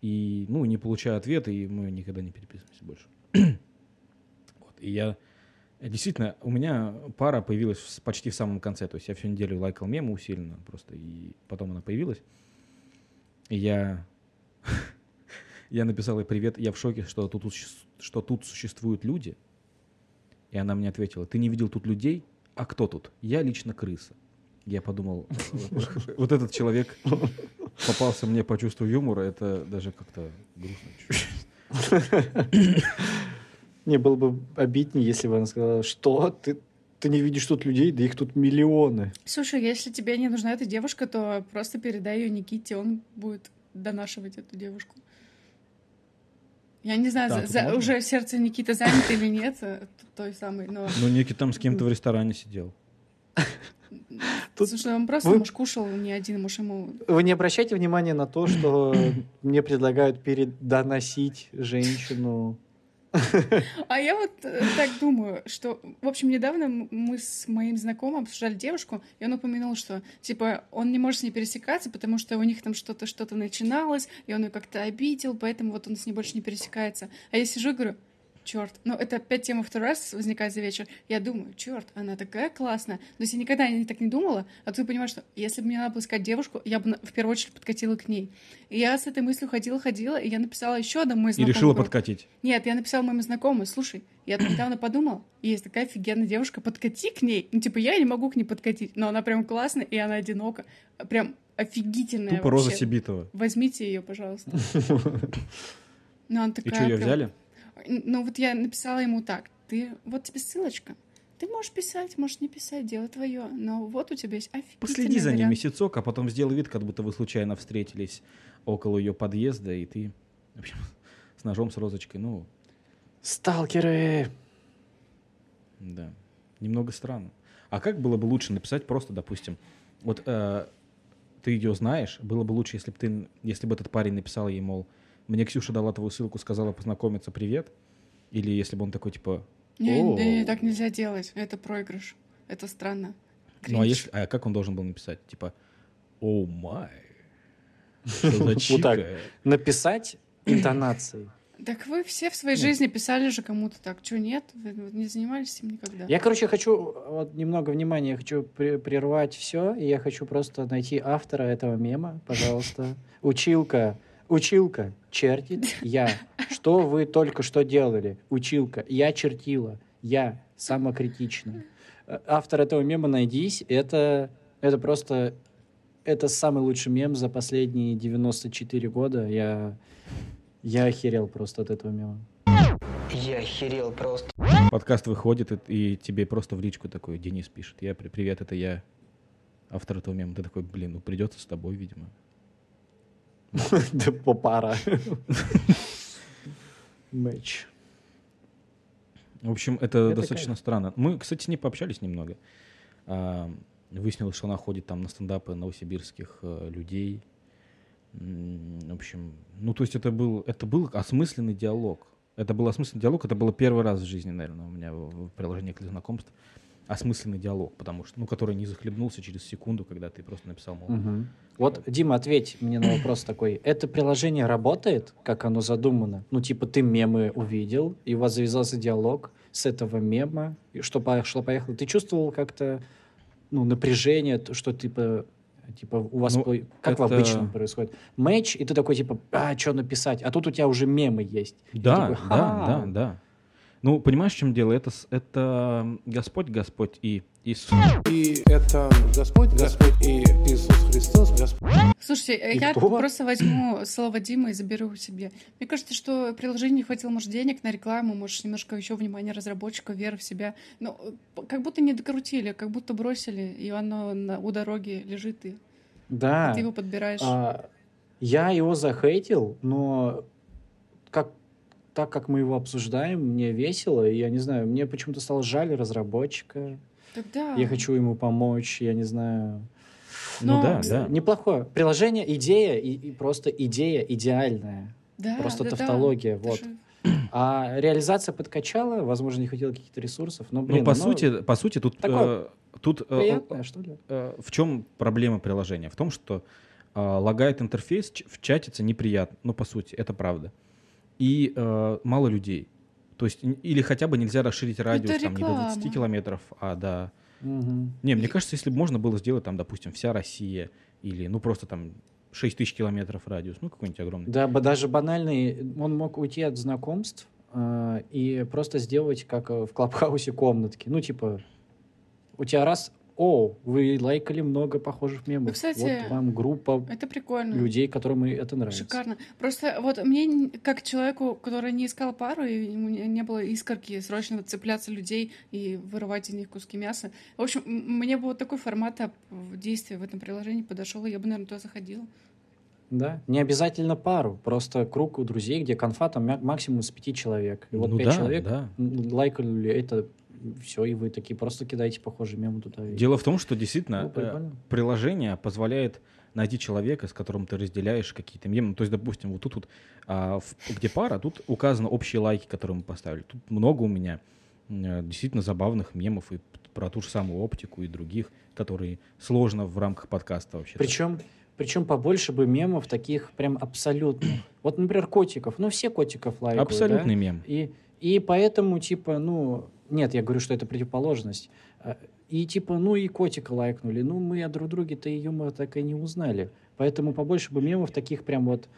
И, ну, не получаю ответа, и мы никогда не переписываемся больше. вот. И я действительно, у меня пара появилась почти в самом конце. То есть я всю неделю лайкал мемы усиленно просто, и потом она появилась. И я я написал ей привет, я в шоке, что тут, что тут существуют люди. И она мне ответила, ты не видел тут людей? А кто тут? Я лично крыса. Я подумал, вот этот человек попался мне по чувству юмора, это даже как-то грустно. чуть-чуть. Не, было бы обиднее, если бы она сказала, что ты, ты не видишь тут людей, да их тут миллионы. Слушай, если тебе не нужна эта девушка, то просто передай ее Никите, он будет донашивать эту девушку. Я не знаю, Да, за- за- можно. уже сердце Никиты занято или нет, э, той самой, но... Ну, Ники там с кем-то в ресторане сидел. Тут Слушай, он просто, вы- муж кушал не один, муж ему... Вы не обращайте внимания на то, что мне предлагают передоносить женщину. А я вот э, так думаю, что, в общем, недавно мы с моим знакомым обсуждали девушку, и он упомянул, что, типа, он не может с ней пересекаться, потому что у них там что-то что-то начиналось, и он ее как-то обидел, поэтому вот он с ней больше не пересекается. А я сижу и говорю, черт, ну это опять тема второй раз возникает за вечер. Я думаю, черт, она такая классная. Есть я никогда не так не думала, а ты понимаешь, что если бы мне надо было искать девушку, я бы в первую очередь подкатила к ней. И я с этой мыслью ходила-ходила, и я написала еще одному из И решила подкатить. нет, я написала моему знакомому, слушай, я тут недавно подумал, есть такая офигенная девушка, подкати к ней. Ну, типа, я не могу к ней подкатить, но она прям классная, и она одинока. Прям офигительная Тупо Роза вообще. Сибитова. Возьмите ее, пожалуйста. Ну, она И такая что, ее прям- взяли? Ну, вот я написала ему так. Ты, вот тебе ссылочка. Ты можешь писать, можешь не писать, дело твое. Но вот у тебя есть офигительный Последи за ней вариант. месяцок, а потом сделай вид, как будто вы случайно встретились около ее подъезда, и ты, в общем, с ножом, с розочкой. Ну, Сталкеры! Да. Немного странно. А как было бы лучше написать просто, допустим, вот э, ты ее знаешь, было бы лучше, если бы ты, если бы этот парень написал ей, мол, мне Ксюша дала твою ссылку, сказала познакомиться, привет, или если бы он такой типа, Не, не, не, так нельзя делать. Это проигрыш. Это странно. ну а Кринж. если, а как он должен был написать, типа, о май, что за Вот так. чика?» Написать интонацией. Так вы все в своей Ну. жизни писали же кому-то так. Что, нет? Вы вы не занимались им никогда? Я, короче, хочу вот немного внимания, я хочу при- прервать все, и я хочу просто найти автора этого мема, пожалуйста. Училка, училка чертит, я. Что вы только что делали? Училка, я чертила, я самокритична. Э, Автор этого мема найдись, это, это просто, это самый лучший мем за последние 94 года. Я, я охерел просто от этого мема. Я охерел просто. Подкаст выходит, и, и тебе просто в личку такой Денис пишет. Я при- привет, это я, автор этого мема. Ты такой, блин, ну придется с тобой, видимо. Да попара. Мэч. В общем, это, Это достаточно странно. Мы, кстати, с ней пообщались немного. А, выяснилось, что она ходит там на стендапы новосибирских э, людей. В общем, ну то есть это был, это был осмысленный диалог. Это был осмысленный диалог, это было первый раз в жизни, наверное, у меня в, в приложении для знакомств. Осмысленный диалог, потому что, ну, который не захлебнулся через секунду, когда ты просто написал, мол, Вот, Дима, ответь мне на вопрос такой. Это приложение работает, как оно задумано? Ну, типа, ты мемы увидел, и у вас завязался диалог с этого мема, и что пошло-поехало. Ты чувствовал как-то, ну, напряжение, что, типа, типа, у вас, Ну, по- как в это- обычном происходит? Матч, и ты такой, типа, а, что написать? А тут у тебя уже мемы есть. Да, такой, да, да, да. Ну, понимаешь, в чем дело? Это, это Господь, Господь и Иисус. И это Господь, Господь и Иисус Христос, Господь. Слушайте, э, И я кто? просто возьму слово Димы и заберу себе. Мне кажется, что приложение не хватило, может, денег на рекламу, может, немножко еще внимания разработчика, веры в себя. Но э, как будто не докрутили, как будто бросили, и оно на- у дороги лежит, и Да. ты его подбираешь. А, я его захейтил, но как, так как мы его обсуждаем, мне весело, и я не знаю, мне почему-то стало жаль разработчика. Тогда... Я хочу ему помочь, я не знаю. Ну Но- да, да. Неплохое. Приложение, идея, и, и просто идея идеальная. Да, просто да, да. тавтология, Это вот. же- А реализация подкачала, возможно, не хватило каких-то ресурсов, но, блин, ну, по оно сути, по сути, тут, такое э, тут э, приятное, что ли? э, в чем проблема приложения? В том, что э, лагает интерфейс, в чатице неприятно. Ну, по сути, это правда. И э, мало людей. То есть, или хотя бы нельзя расширить радиус там, не до 20 реклама. километров, а до... Мгм. Не, мне кажется, если бы можно было сделать там, допустим, вся Россия, или, ну, просто там 6 тысяч километров радиус, ну, какой-нибудь огромный. Да, даже банальный, он мог уйти от знакомств э, и просто сделать, как э, в Клабхаусе, комнатки. Ну, типа, у тебя раз, о, вы лайкали много похожих мемов. Ну, кстати, вот вам группа Это прикольно. людей, которым это нравится. Шикарно. Просто вот мне, как человеку, который не искал пару, и ему не было искорки срочно цепляться людей и вырывать из них куски мяса. В общем, мне бы вот такой формат действия в этом приложении подошел, и я бы, наверное, туда заходила. Да, не обязательно пару, просто круг у друзей, где конфа там максимум из пяти человек. И вот ну пять да, человек да. лайкали это, все, и вы такие просто кидаете похожие мемы туда. Дело в том, что действительно Ну, приложение позволяет найти человека, с которым ты разделяешь какие-то мемы. То есть, допустим, вот тут вот, а, в- где пара, тут указаны общие лайки, которые мы поставили. Тут много у меня э, действительно забавных мемов и про ту же самую оптику и других, которые сложно в рамках подкаста вообще. Причем, причем побольше бы мемов таких прям абсолютных. Вот, например, котиков. Ну, все котиков лайкают, Абсолютный да? мем. И, и поэтому, типа, ну... Нет, я говорю, что это противоположность. А, И, типа, ну и котика лайкнули. Ну, мы о друг друге-то и юмора так и не узнали. Поэтому побольше бы мемов таких прям вот...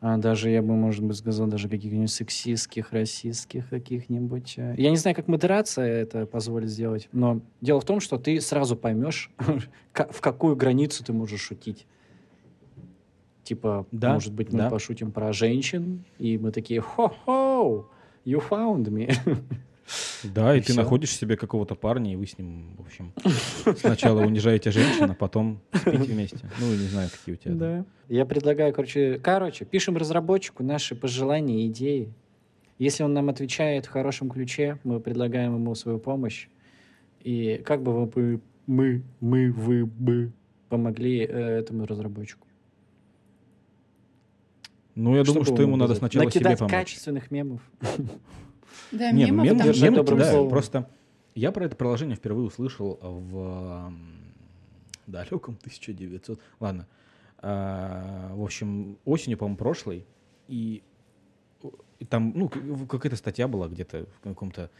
а, даже, я бы, может быть, сказал, даже каких-нибудь сексистских, расистских каких-нибудь. а. Я не знаю, как модерация это позволит сделать, но дело в том, что ты сразу поймешь, в какую границу ты можешь шутить. Типа, Да, может быть, мы да. пошутим про женщин, и мы такие, хо-хо, you found me. Да, и, И ты всё. находишь себе какого-то парня, и вы с ним, в общем, сначала унижаете женщин, а потом спите вместе. Ну, не знаю, какие у тебя. Да. Я предлагаю, короче, короче, пишем разработчику наши пожелания, идеи. Если он нам отвечает в хорошем ключе, мы предлагаем ему свою помощь. И как бы вы бы- мы, мы, вы бы помогли э, этому разработчику? Ну, я думаю, бы что ему надо сказать? сначала себе Накидать помочь. качественных мемов. Да, Не, там держать мемы, добрым да, словом. просто я про это приложение впервые услышал в далеком 1900... Ладно. А, в общем, осенью, по-моему, прошлой. И И там, ну, какая-то статья была где-то в каком-то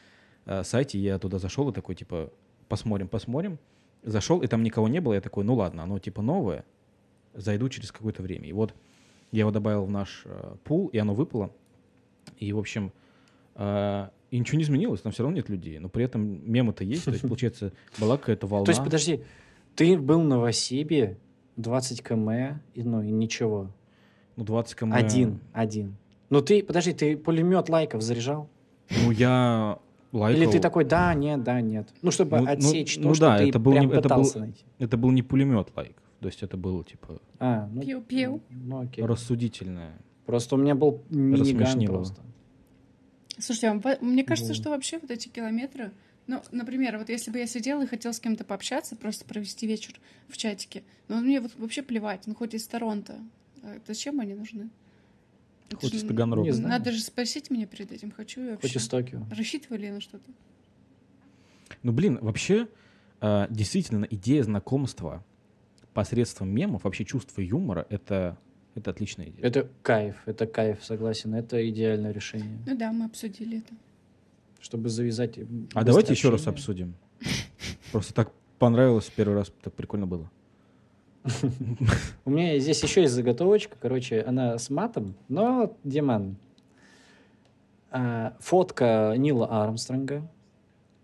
э, сайте, я туда зашел и такой, типа, посмотрим, посмотрим. Зашел, и там никого не было, я такой, ну ладно, оно типа новое, зайду через какое-то время. И вот я его добавил в наш э, пул, и оно выпало. И, в общем, и ничего не изменилось, там все равно нет людей. Но при этом мемы-то есть, то есть, получается, была какая-то волна. То есть, подожди, ты был на Новосибе, 20 км, и, ну и ничего. Ну, 20 км. Один, один. Ну ты, подожди, ты пулемет лайков заряжал? Ну, я лайкал. Или ты такой, да, нет, да, нет. Ну, чтобы Ну, ну, отсечь ну то, что да, ты это был прям не- это был- пытался найти. Это был не пулемет лайк. То есть это было, типа, А, ну, Пиу-пиу. ну окей. рассудительное. Просто у меня был миниган просто. Слушайте, а мне кажется, Вот. что вообще вот эти километры, ну, например, вот если бы я сидела и хотела с кем-то пообщаться, просто провести вечер в чатике, ну, мне вот вообще плевать, ну, хоть из Торонто. А зачем они нужны? Это Хоть же из Таганрога. Не знаю. Надо же спросить меня перед этим, хочу я вообще. Хоть из Токио. Рассчитывали на что-то? Ну, блин, вообще, э, действительно, идея знакомства посредством мемов, вообще чувство юмора, это, это отличная идея. Это кайф, это кайф, согласен. Это идеальное решение. Ну да, мы обсудили это. Чтобы завязать А быстрое давайте еще раз общение. обсудим. Просто так понравилось первый раз, так прикольно было. У меня здесь еще есть заготовочка, короче, она с матом, но, Диман, а, фотка Нила Армстронга э,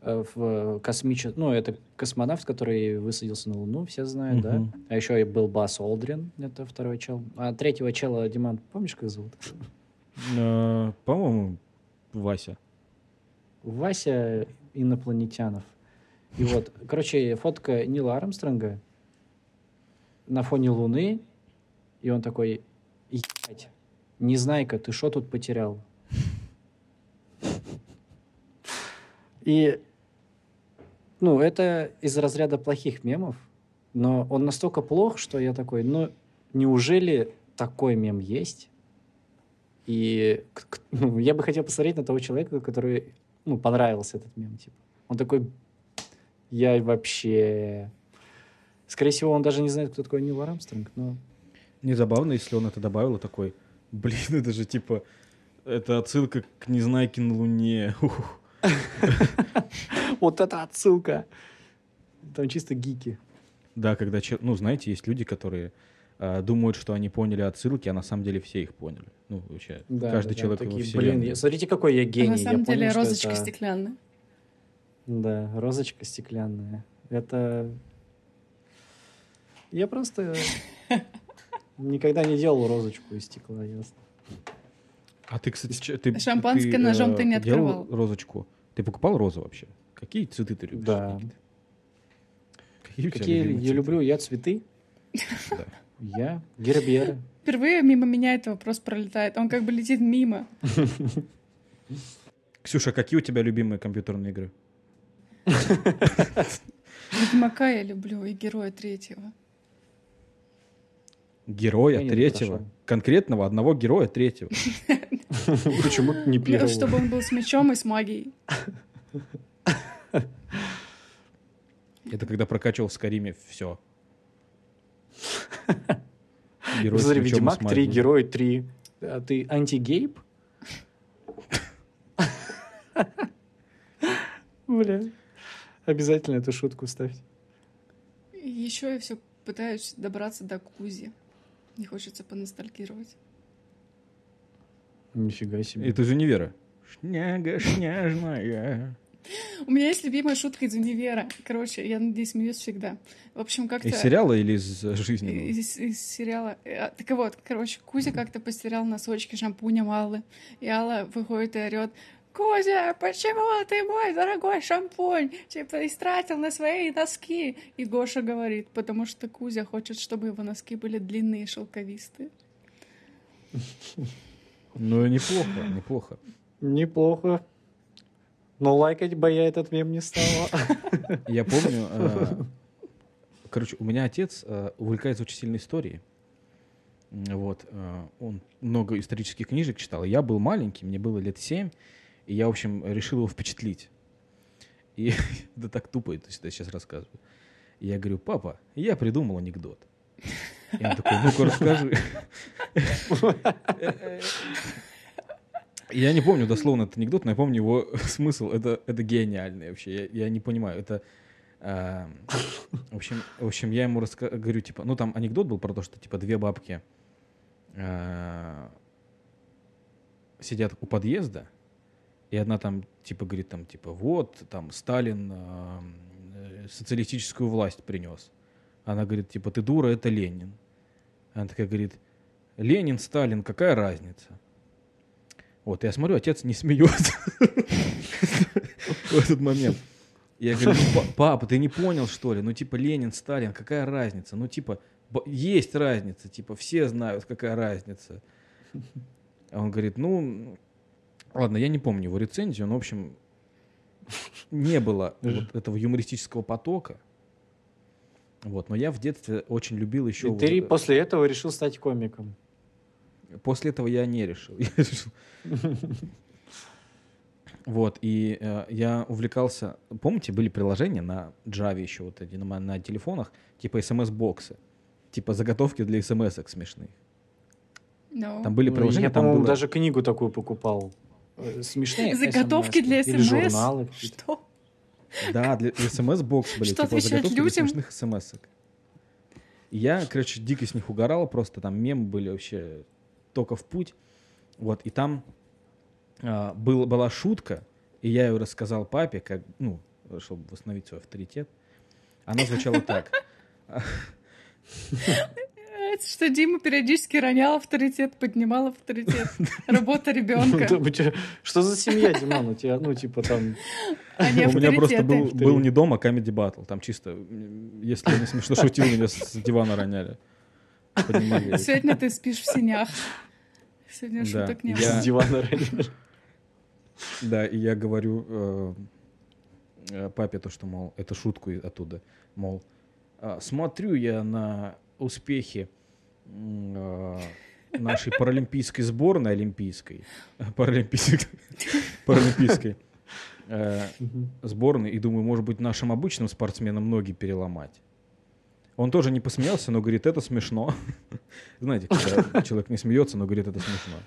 в космиче... Ну, это космонавт, который высадился на Луну, все знают, да? Мгм. А еще и был Бас Олдрин, это второй чел. А третьего чела, Диман, помнишь, как зовут? Э, По-моему, Вася. Вася инопланетянов. И вот, короче, фотка Нила Армстронга на фоне Луны, и он такой, ебать, Незнайка, ты что тут потерял? И, ну, это из разряда плохих мемов, но он настолько плох, что я такой, ну, неужели такой мем есть? И ну, я бы хотел посмотреть на того человека, который, ну, понравился этот мем, типа. Он такой, я вообще... Скорее всего, он даже не знает, кто такой Нил Армстронг, но... Не забавно, если он это добавил такой, блин, это же типа, это отсылка к Незнайке на Луне. Ух. Вот это отсылка! Там чисто гики. Да, когда, че- ну, знаете, есть люди, которые а, думают, что они поняли отсылки, а на самом деле все их поняли. Ну, вообще, Да, каждый да, человек во такие, вселенной. Блин, я- смотрите, какой я А гений. на Я самом деле понял, розочка это- стеклянная. Да, розочка стеклянная. Это... Я просто никогда не делал розочку из стекла, ясно. А ты, кстати, ты, Шампанское ножом ты не э, делал открывал. розочку? Ты покупал розу вообще? Какие цветы ты любишь? Да. Никита? Какие, Какие я цветы? люблю, я цветы. Да. Я гербера. Впервые мимо меня это вопрос пролетает. Он как бы летит мимо. Ксюша, какие у тебя любимые компьютерные игры? Ведьмака я люблю и героя третьего. Героя третьего? Конкретного одного героя третьего? Почему не первого? чтобы он был с мечом и с магией. Это когда прокачивал в Скариме все. Герой Смотри, Ведьмак 3, магией. Герой 3. А ты антигейп? Бля. Обязательно эту шутку вставьте. Еще я все пытаюсь добраться до Кузи. Не хочется поностальгировать. Нифига себе. Это же Невера. Шняга шняжная. У меня есть любимая шутка из универа. Короче, я надеюсь, смеюсь всегда. В общем, как-то... Из сериала или из жизни? Из, из сериала. Э, Так вот, короче, Кузя как-то потерял носочки шампунем Аллы. И Алла выходит и орет, Кузя, почему ты мой дорогой шампунь, типа, истратил на свои носки? И Гоша говорит, потому что Кузя хочет, чтобы его носки были длинные и шелковистые. Ну, неплохо, неплохо. Неплохо. Но лайкать бы я этот мем не стала. Я помню, э, короче, у меня отец э, увлекается очень сильно историей. Вот, э, он много исторических книжек читал. Я был маленький, мне было лет семь, и я, в общем, решил его впечатлить. И да так тупо это я сейчас рассказываю. Я говорю, папа, я придумал анекдот. И такой, ну-ка расскажи. Я не помню дословно этот анекдот, но я помню его смысл. Это, это гениальный вообще. Я, я не понимаю. Это... а, в, общем, в общем, я ему раска- говорю, типа, ну там анекдот был про то, что типа две бабки а, сидят у подъезда, и одна там типа говорит там типа вот там Сталин э, социалистическую власть принес. Она говорит типа ты дура, это Ленин. Она такая говорит Ленин, Сталин, какая разница? Вот, я смотрю, отец не смеется в этот момент. Я говорю, «Ну, па- папа, ты не понял, что ли? Ну, типа, Ленин, Сталин, какая разница? Ну, типа, есть разница, типа, все знают, какая разница. А он говорит, ну, ладно, я не помню его рецензию, но, в общем, не было вот этого юмористического потока. Вот, но я в детстве очень любил еще... И вот ты это- после этого решил стать комиком. После этого я не решил. Я решил. Вот, и э, я увлекался... Помните, были приложения на Java еще, вот эти, на, на телефонах, типа смс-боксы, типа заготовки для смс смешных. Ну. Там были Ну, приложения, Я, там по-моему, было- даже книгу такую покупал. Э, Смешные Заготовки для Или СМС? журналы какие-то. Что? Да, для смс-бокс были, Что типа заготовки для смешных смс Я, короче, дико с них угорал, просто там мемы были вообще только в путь. Вот, и там а, был, была шутка, и я ее рассказал папе, как, ну, чтобы восстановить свой авторитет. Она звучала так. Это что Дима периодически ронял авторитет, поднимал авторитет. Работа ребенка, Что за семья, Диман? У тебя, ну, типа там... а У меня просто был, не дома, а Comedy Battle. Там чисто, если я не смешно шутил, меня с дивана роняли. Поднимали. Сегодня ты спишь в синях. Сегодня шуток не я- было. С дивана роняли. Да, и я говорю э, э, папе то, что, мол, это шутку оттуда, мол, «А, смотрю я на успехи нашей паралимпийской сборной, олимпийской, паралимпийской, паралимпийской э, сборной, и думаю, может быть, нашим обычным спортсменам ноги переломать. Он тоже не посмеялся, но говорит, это смешно. Знаете, когда человек не смеется, но говорит, это смешно.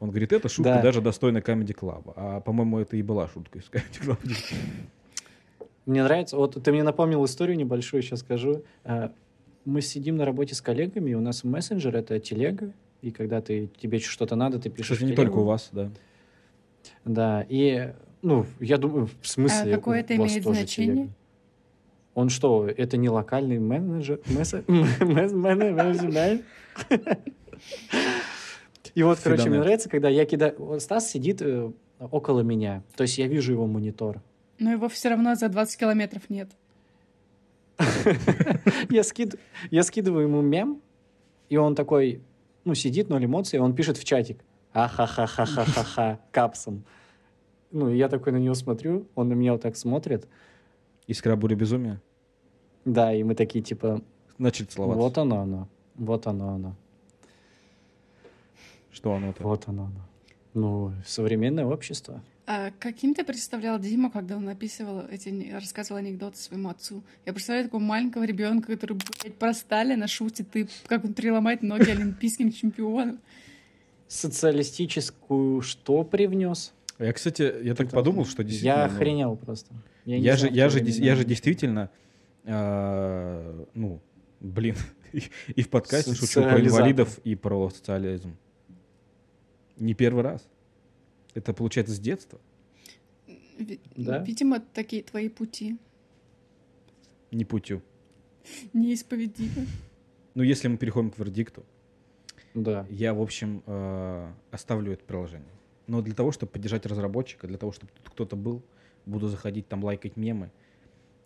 Он говорит, это шутка Да. даже достойна Comedy Club. А, по-моему, это и была шутка из Comedy Club. Мне нравится, вот ты мне напомнил историю небольшую, сейчас скажу. Мы сидим на работе с коллегами, и у нас мессенджер — это телега, и когда ты, тебе что-то надо, ты пишешь Кстати, не только у вас, да. Да, и, ну, я думаю, в смысле... А какое у это вас имеет тоже значение? телега? Он что, это не локальный менеджер? И вот, короче, мне нравится, когда я кидаю... Стас сидит э, около меня, то есть я вижу его монитор. Но его все равно за 20 километров нет. Я, скид... я скидываю ему мем, и он такой, ну, сидит, ноль эмоций, он пишет в чатик. Ахахахахахаха, капсом. Ну, и я такой на него смотрю, он на меня вот так смотрит. Искра буря безумия. Да, и мы такие, типа, Начали целоваться. вот оно оно, вот оно оно, Что оно это? вот оно оно. Ну, современное общество. А каким ты представлял Диму, когда он описывал эти, рассказывал анекдоты своему отцу? Я представляю такого маленького ребенка, который, блядь, про Сталина шутит, и как он переломает ноги олимпийским чемпионам. Социалистическую что привнес? Я, кстати, я так подумал, что действительно... Я ну, охренел просто. не Я же, я же, я же действительно, а, ну, блин, и, и в подкасте шучу про инвалидов и про социализм. Не первый раз. Это получается с детства. Ви- Да? Видимо, такие твои пути Не путю. неисповедимы. Ну, если мы переходим к вердикту, Да. я, в общем, э, оставлю это приложение. Но для того, чтобы поддержать разработчика, для того, чтобы тут кто-то был, буду заходить там, лайкать мемы.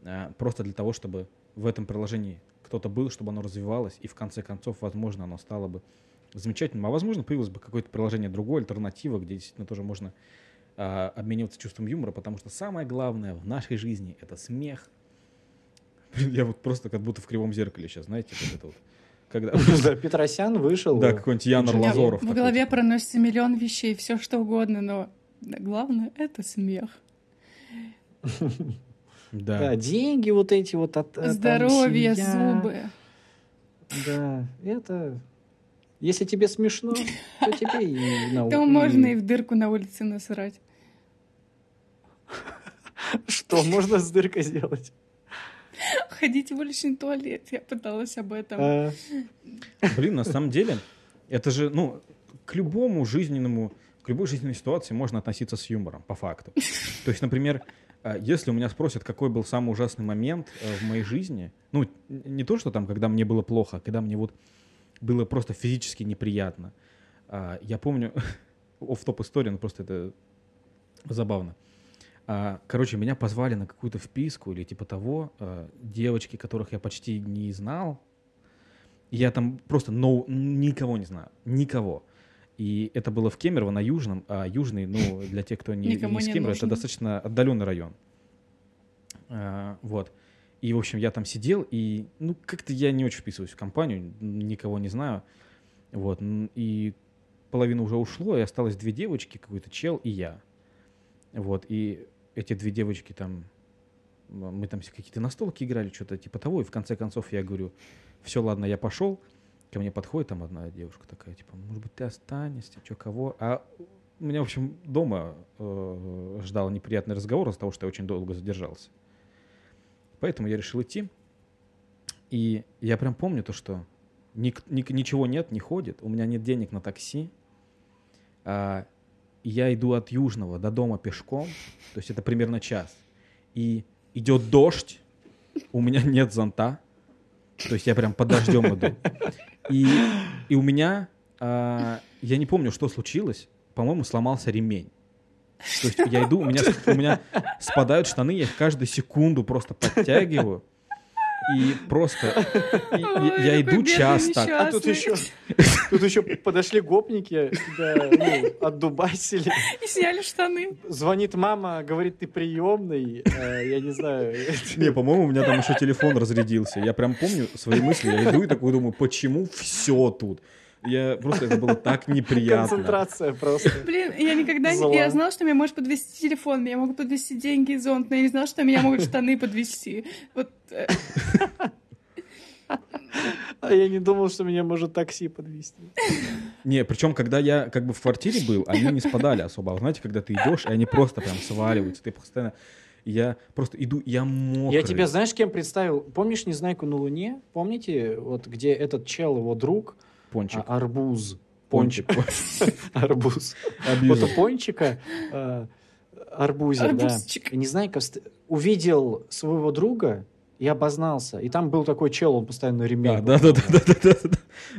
э, Просто для того, чтобы в этом приложении кто-то был, чтобы оно развивалось, и в конце концов, возможно, оно стало бы замечательным. А возможно, появилось бы какое-то приложение другое, альтернатива, где действительно тоже можно а, обмениваться чувством юмора, потому что самое главное в нашей жизни — это смех. Блин, Я вот просто как будто в кривом зеркале сейчас, знаете, вот это вот. Когда... Да, Петросян вышел. Да, какой-нибудь Янор Лазоров. В голове проносится миллион вещей, все что угодно, но главное — это смех. Да, Да. деньги вот эти вот. от- там Здоровье, зубы. Да, это... Если тебе смешно, то тебе и на То можно и в дырку на улице насрать. Что можно с дыркой сделать? Ходить в уличный туалет, я пыталась об этом. А, Блин, на самом деле, это же, ну, к любому жизненному, к любой жизненной ситуации можно относиться с юмором, по факту. То есть, например, э, если у меня спросят, какой был самый ужасный момент э, в моей жизни, ну, не то, что там, когда мне было плохо, а когда мне вот было просто физически неприятно. А, Я помню, оф топ история, но просто это забавно. А, Короче, меня позвали на какую-то вписку или типа того, э, девочки, которых я почти не знал, я там просто no, никого не знаю. Никого. И это было в Кемерово на Южном. А Южный, ну, для тех, кто не, Никому не из Кемерово, это достаточно отдаленный район. А, вот. И, в общем, я там сидел, и, ну, как-то я не очень вписываюсь в компанию, никого не знаю. Вот. И половина уже ушло, и осталось две девочки, какой-то чел и я. Вот. И эти две девочки там, мы там все какие-то настолки играли, что-то типа того, и в конце концов я говорю, все, ладно, я пошел. Ко мне подходит там одна девушка такая, типа, может быть, ты останешься, что, кого? А меня, в общем, дома э, ждал неприятный разговор из-за того, что я очень долго задержался. Поэтому я решил идти. И я прям помню то, что ник- ник- ничего нет, не ходит, у меня нет денег на такси. А, я иду от Южного до дома пешком, то есть это примерно час. И идет дождь, у меня нет зонта, то есть я прям под дождем иду. И, и у меня, а, я не помню, что случилось, по-моему, сломался ремень. То есть я иду, у меня, у меня спадают штаны, я их каждую секунду просто подтягиваю. И просто и- Ой, я иду бедный час так. а тут еще, тут еще подошли гопники, тебя ну, отдубасили. И сняли штаны. Звонит мама, говорит, ты приемный. Э, Я не знаю. Не, по-моему, у меня там еще телефон разрядился. Я прям помню свои мысли. Я иду и такой думаю, почему все тут? Я просто это было так неприятно. Концентрация просто. Блин, я никогда не... Я знала, что меня может подвести телефон, меня могут подвести деньги и зонт, но я не знала, что меня могут штаны подвести. Вот э, А я не думал, что меня может такси подвести. Не, причем, когда я как бы в квартире был, они не спадали особо. А знаете, когда ты идешь, и они просто прям сваливаются. Ты постоянно... Я просто иду, я мокрый. Я тебя знаешь, кем представил? Помнишь «Незнайку на Луне»? Помните, вот где этот чел, его друг, Пончик. а, арбуз. Пончик. Арбуз. Вот у пончика э, арбузер, да. И Незнайка увидел своего друга и обознался. И там был такой чел, он постоянно ремень. Да, да, да, да, да, да,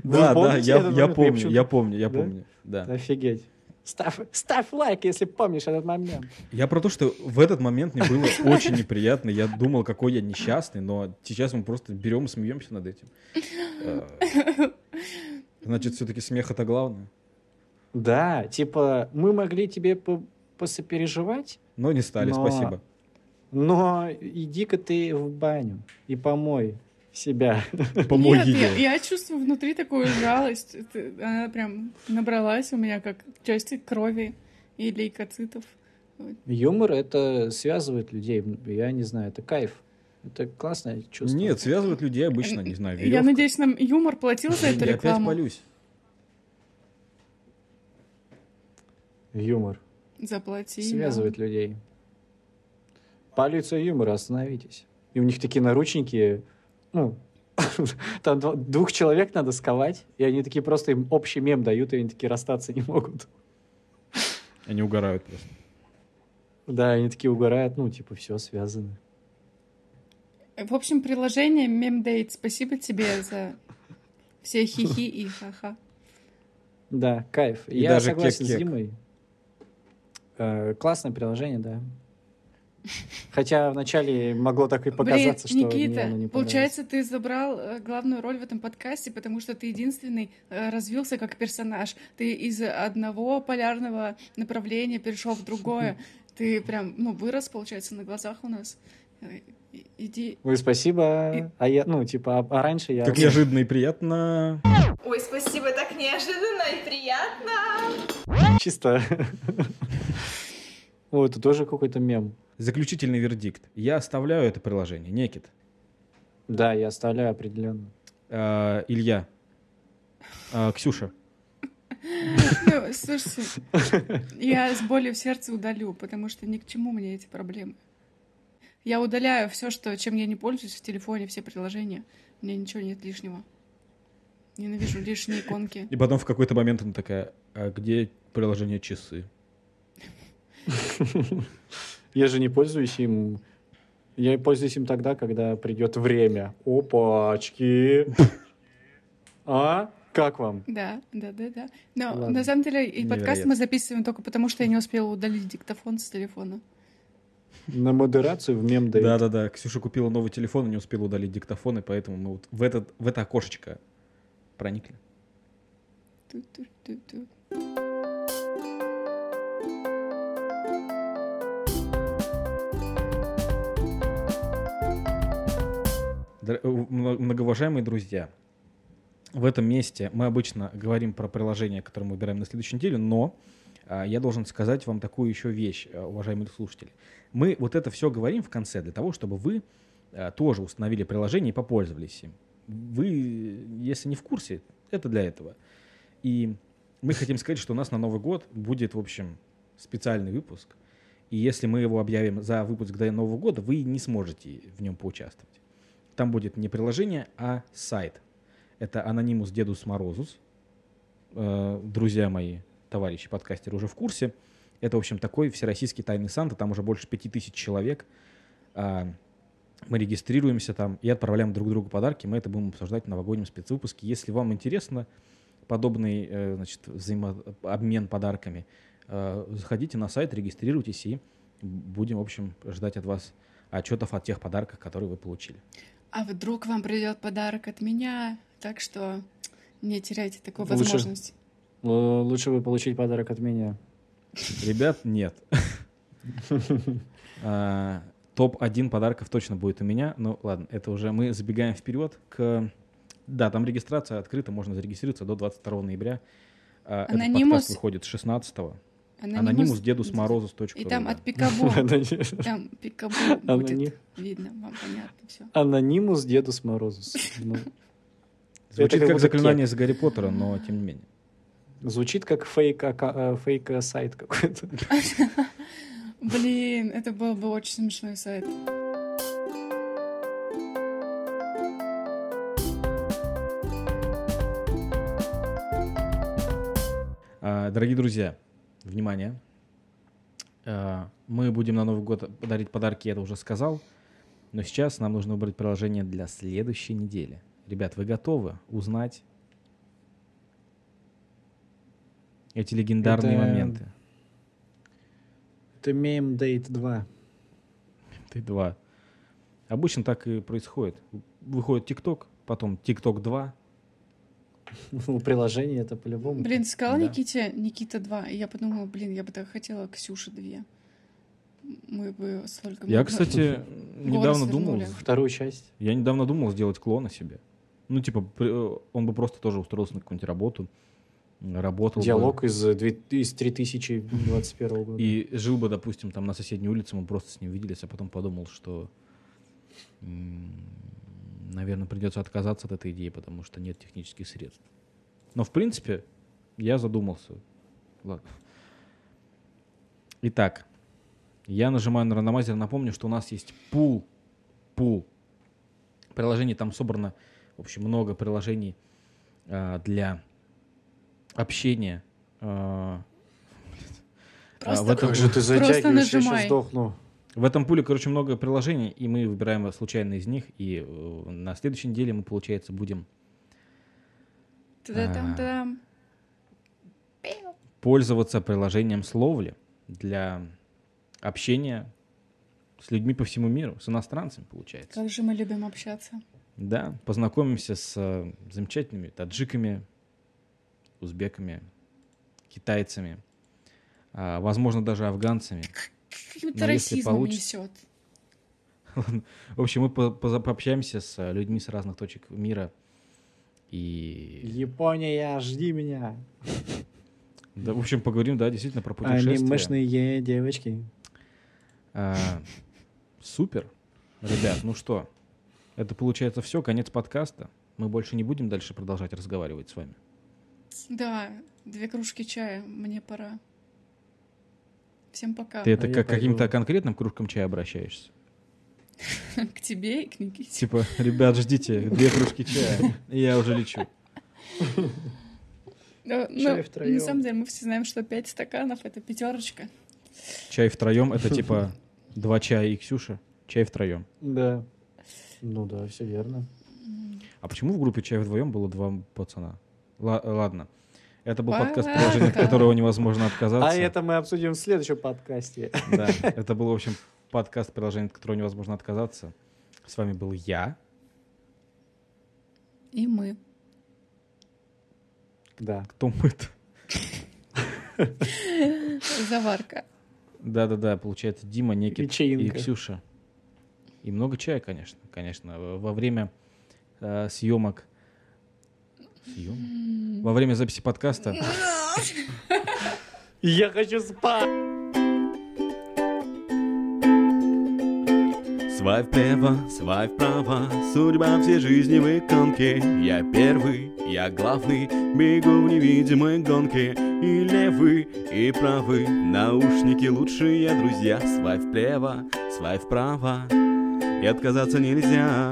да. Да, я, помню, я помню, я помню, да. Офигеть. Ставь, ставь лайк, если помнишь этот момент. Я про то, что в этот момент мне было очень неприятно. Я думал, какой я несчастный, но сейчас мы просто берем и смеемся над этим. Значит, все-таки смех это главное. Да, типа, мы могли тебе по- посопереживать, Но не стали, Но- спасибо. но иди-ка ты в баню и помой себя. Помой Нет, я, ей. я чувствую внутри такую жалость. Она прям набралась у меня как части крови и лейкоцитов. Юмор это связывает людей. Я не знаю, это кайф. Это классное чувство. Нет, связывают людей обычно, не знаю, Я веревка. надеюсь, нам юмор платил за эту Я опять рекламу. полюсь. Юмор Заплати. связывает людей. Полиция юмора, остановитесь. И у них такие наручники, ну, там двух человек надо сковать, и они такие просто им общий мем дают, и они такие расстаться не могут. Они угорают просто. Да, они такие угорают, ну, типа, все связано. В общем, приложение Memdate. Спасибо тебе за все хихи и ха-ха. Да, кайф. И Я даже согласен с кек-кек. Димой. Э, классное приложение, да. Хотя вначале могло так и показаться, Блин, что мне Никита, оно не понравилось. получается, ты забрал э, главную роль в этом подкасте, потому что ты единственный э, развился как персонаж. Ты из одного полярного направления перешел в другое. Ты прям, ну, вырос, получается, на глазах у нас. Э, Иди. Ой, спасибо. И- А я, ну, типа, а, а раньше я... Как неожиданно и приятно. Ой, спасибо, так неожиданно и приятно. Чисто. Ой, это тоже какой-то мем. Заключительный вердикт. Я оставляю это приложение. Некит. Да, я оставляю определенно. Э, Илья. А, Ксюша, Ну, слушайте, я с болью в сердце удалю, потому что ни к чему мне эти проблемы. Я удаляю все, что, чем я не пользуюсь в телефоне, все приложения. Мне ничего нет лишнего. Ненавижу лишние иконки. и потом в какой-то момент она такая, а где приложение часы? Я же не пользуюсь им. Я пользуюсь им тогда, когда придет время. Опачки. А? Как вам? Да, да, да, да. Но Ладно. на самом деле и подкаст Невероятно. мы записываем только потому, что я не успела удалить диктофон с телефона. На модерацию в мемдейт. Да-да-да, Ксюша купила новый телефон и не успела удалить диктофон, и поэтому мы вот в, этот, в это окошечко проникли. Ту-ту-ту-ту. Э, мно- Многоуважаемые друзья, в этом месте мы обычно говорим про приложение, которое мы выбираем на следующей неделе, но я должен сказать вам такую еще вещь, а, уважаемые слушатели. Мы вот это все говорим в конце для того, чтобы вы а, тоже установили приложение и попользовались им. Вы, если не в курсе, это для этого. И мы хотим сказать, что у нас на Новый год будет, в общем, специальный выпуск. И если мы его объявим за выпуск до Нового года, вы не сможете в нем поучаствовать. Там будет не приложение, а сайт. Это Anonymous Дедус Морозус. Э, Друзья мои, товарищи подкастеры уже в курсе. Это, в общем, такой всероссийский тайный Санта. Там уже больше пяти тысяч человек. А, Мы регистрируемся там и отправляем друг другу подарки. Мы это будем обсуждать в новогоднем спецвыпуске. Если вам интересно подобный э, значит, взаимообмен подарками, э, заходите на сайт, регистрируйтесь и будем, в общем, ждать от вас отчетов о тех подарках, которые вы получили. А вдруг вам придет подарок от меня, так что не теряйте такую Лучше- возможность. Л- Лучше бы получить подарок от меня. Ребят, нет. А, Топ-1 подарков точно будет у меня. Ну ладно, это уже мы забегаем вперед к... Да, там регистрация открыта, можно зарегистрироваться до 22 ноября. А, Этот Анонимус- подкаст выходит 16-го. Анонимус Дедус Морозус. И там от Пикабу. Там Пикабу будет видно, вам понятно все. Анонимус Дедус Морозус. Ну, Звучит как заклинание из Гарри Поттера, но тем не менее. Звучит как фейк, э, фейк э, сайт какой-то. Блин, это был бы очень смешной сайт. А, Дорогие друзья, внимание. А, Мы будем на Новый год подарить подарки, я это уже сказал. Но сейчас нам нужно выбрать приложение для следующей недели. Ребят, вы готовы узнать эти легендарные Это- моменты? Это мемдейт 2. Ты два. Обычно так и происходит. Выходит ТикТок, потом ТикТок 2. Ну, приложение это по-любому. Блин, ты сказала Да. Никите Никита 2, и я подумала, блин, я бы так хотела Ксюше 2. Мы бы столько... Я, кстати, недавно Голос думал. Вторую часть. я недавно думал сделать клона себе. Ну, типа, э, он бы просто тоже устроился на какую-нибудь работу, работал бы. Диалог из, э, из 3021 года. И жил бы, допустим, там на соседней улице, мы просто с ним виделись, а потом подумал, что, наверное, придется отказаться от этой идеи, потому что нет технических средств. Но, в принципе, я задумался. Ладно. Итак, я нажимаю на рандомайзер, напомню, что у нас есть пул, пул. Приложений там собрано, в общем, много приложений а, для общения. а, Просто в этом- Как же ты Просто затягиваешь, я сейчас сдохну. В этом пуле, короче, много приложений, и мы выбираем случайно из них. И э, на следующей неделе мы, получается, будем Та-да-там-там. пользоваться приложением Словли для общения с людьми по всему миру, с иностранцами, получается. Как же мы любим общаться. Да, познакомимся с э, замечательными таджиками, узбеками, китайцами, а, возможно, даже афганцами. Каким-то Но если расизмом получится- несет. В общем, мы по- пообщаемся с э, людьми с разных точек мира. И, Япония, жди меня. да, в общем, поговорим, да, действительно про путешествия. Анимешные девочки. А, супер. Ребят, ну что, это получается все, конец подкаста. Мы больше не будем дальше продолжать разговаривать с вами. Да, две кружки чая, мне пора. Всем пока. Ты это А к каким-то конкретным кружкам чая обращаешься? К тебе и к Никите. Типа, ребят, ждите, две кружки чая, и я уже лечу. Ну, Чай ну, втроём. на самом деле мы все знаем, что пять стаканов — это пятерочка. Чай втроем это типа два чая и Ксюша. Чай втроем. Да. Ну да, все верно. А почему в группе чай вдвоем было два пацана? Ла- ладно. Это был подкаст, Ладно. приложение, от которого невозможно отказаться. А это мы обсудим в следующем подкасте. Да, это был, в общем, подкаст, приложение, от которого невозможно отказаться. С вами был я. И мы. Да. Кто мы-то? Заварка. Да-да-да, получается, Дима, Никит и. Ксюша. И много чая, конечно. Конечно, во во время э, съемок... Во время записи подкаста Я хочу спать. Свай вправо, свай вправо, судьба всей жизни в иконке. Я первый, я главный, бегу в невидимой гонке. И левый, и правый, наушники лучшие друзья. Свай вправо, свай вправо, и отказаться нельзя.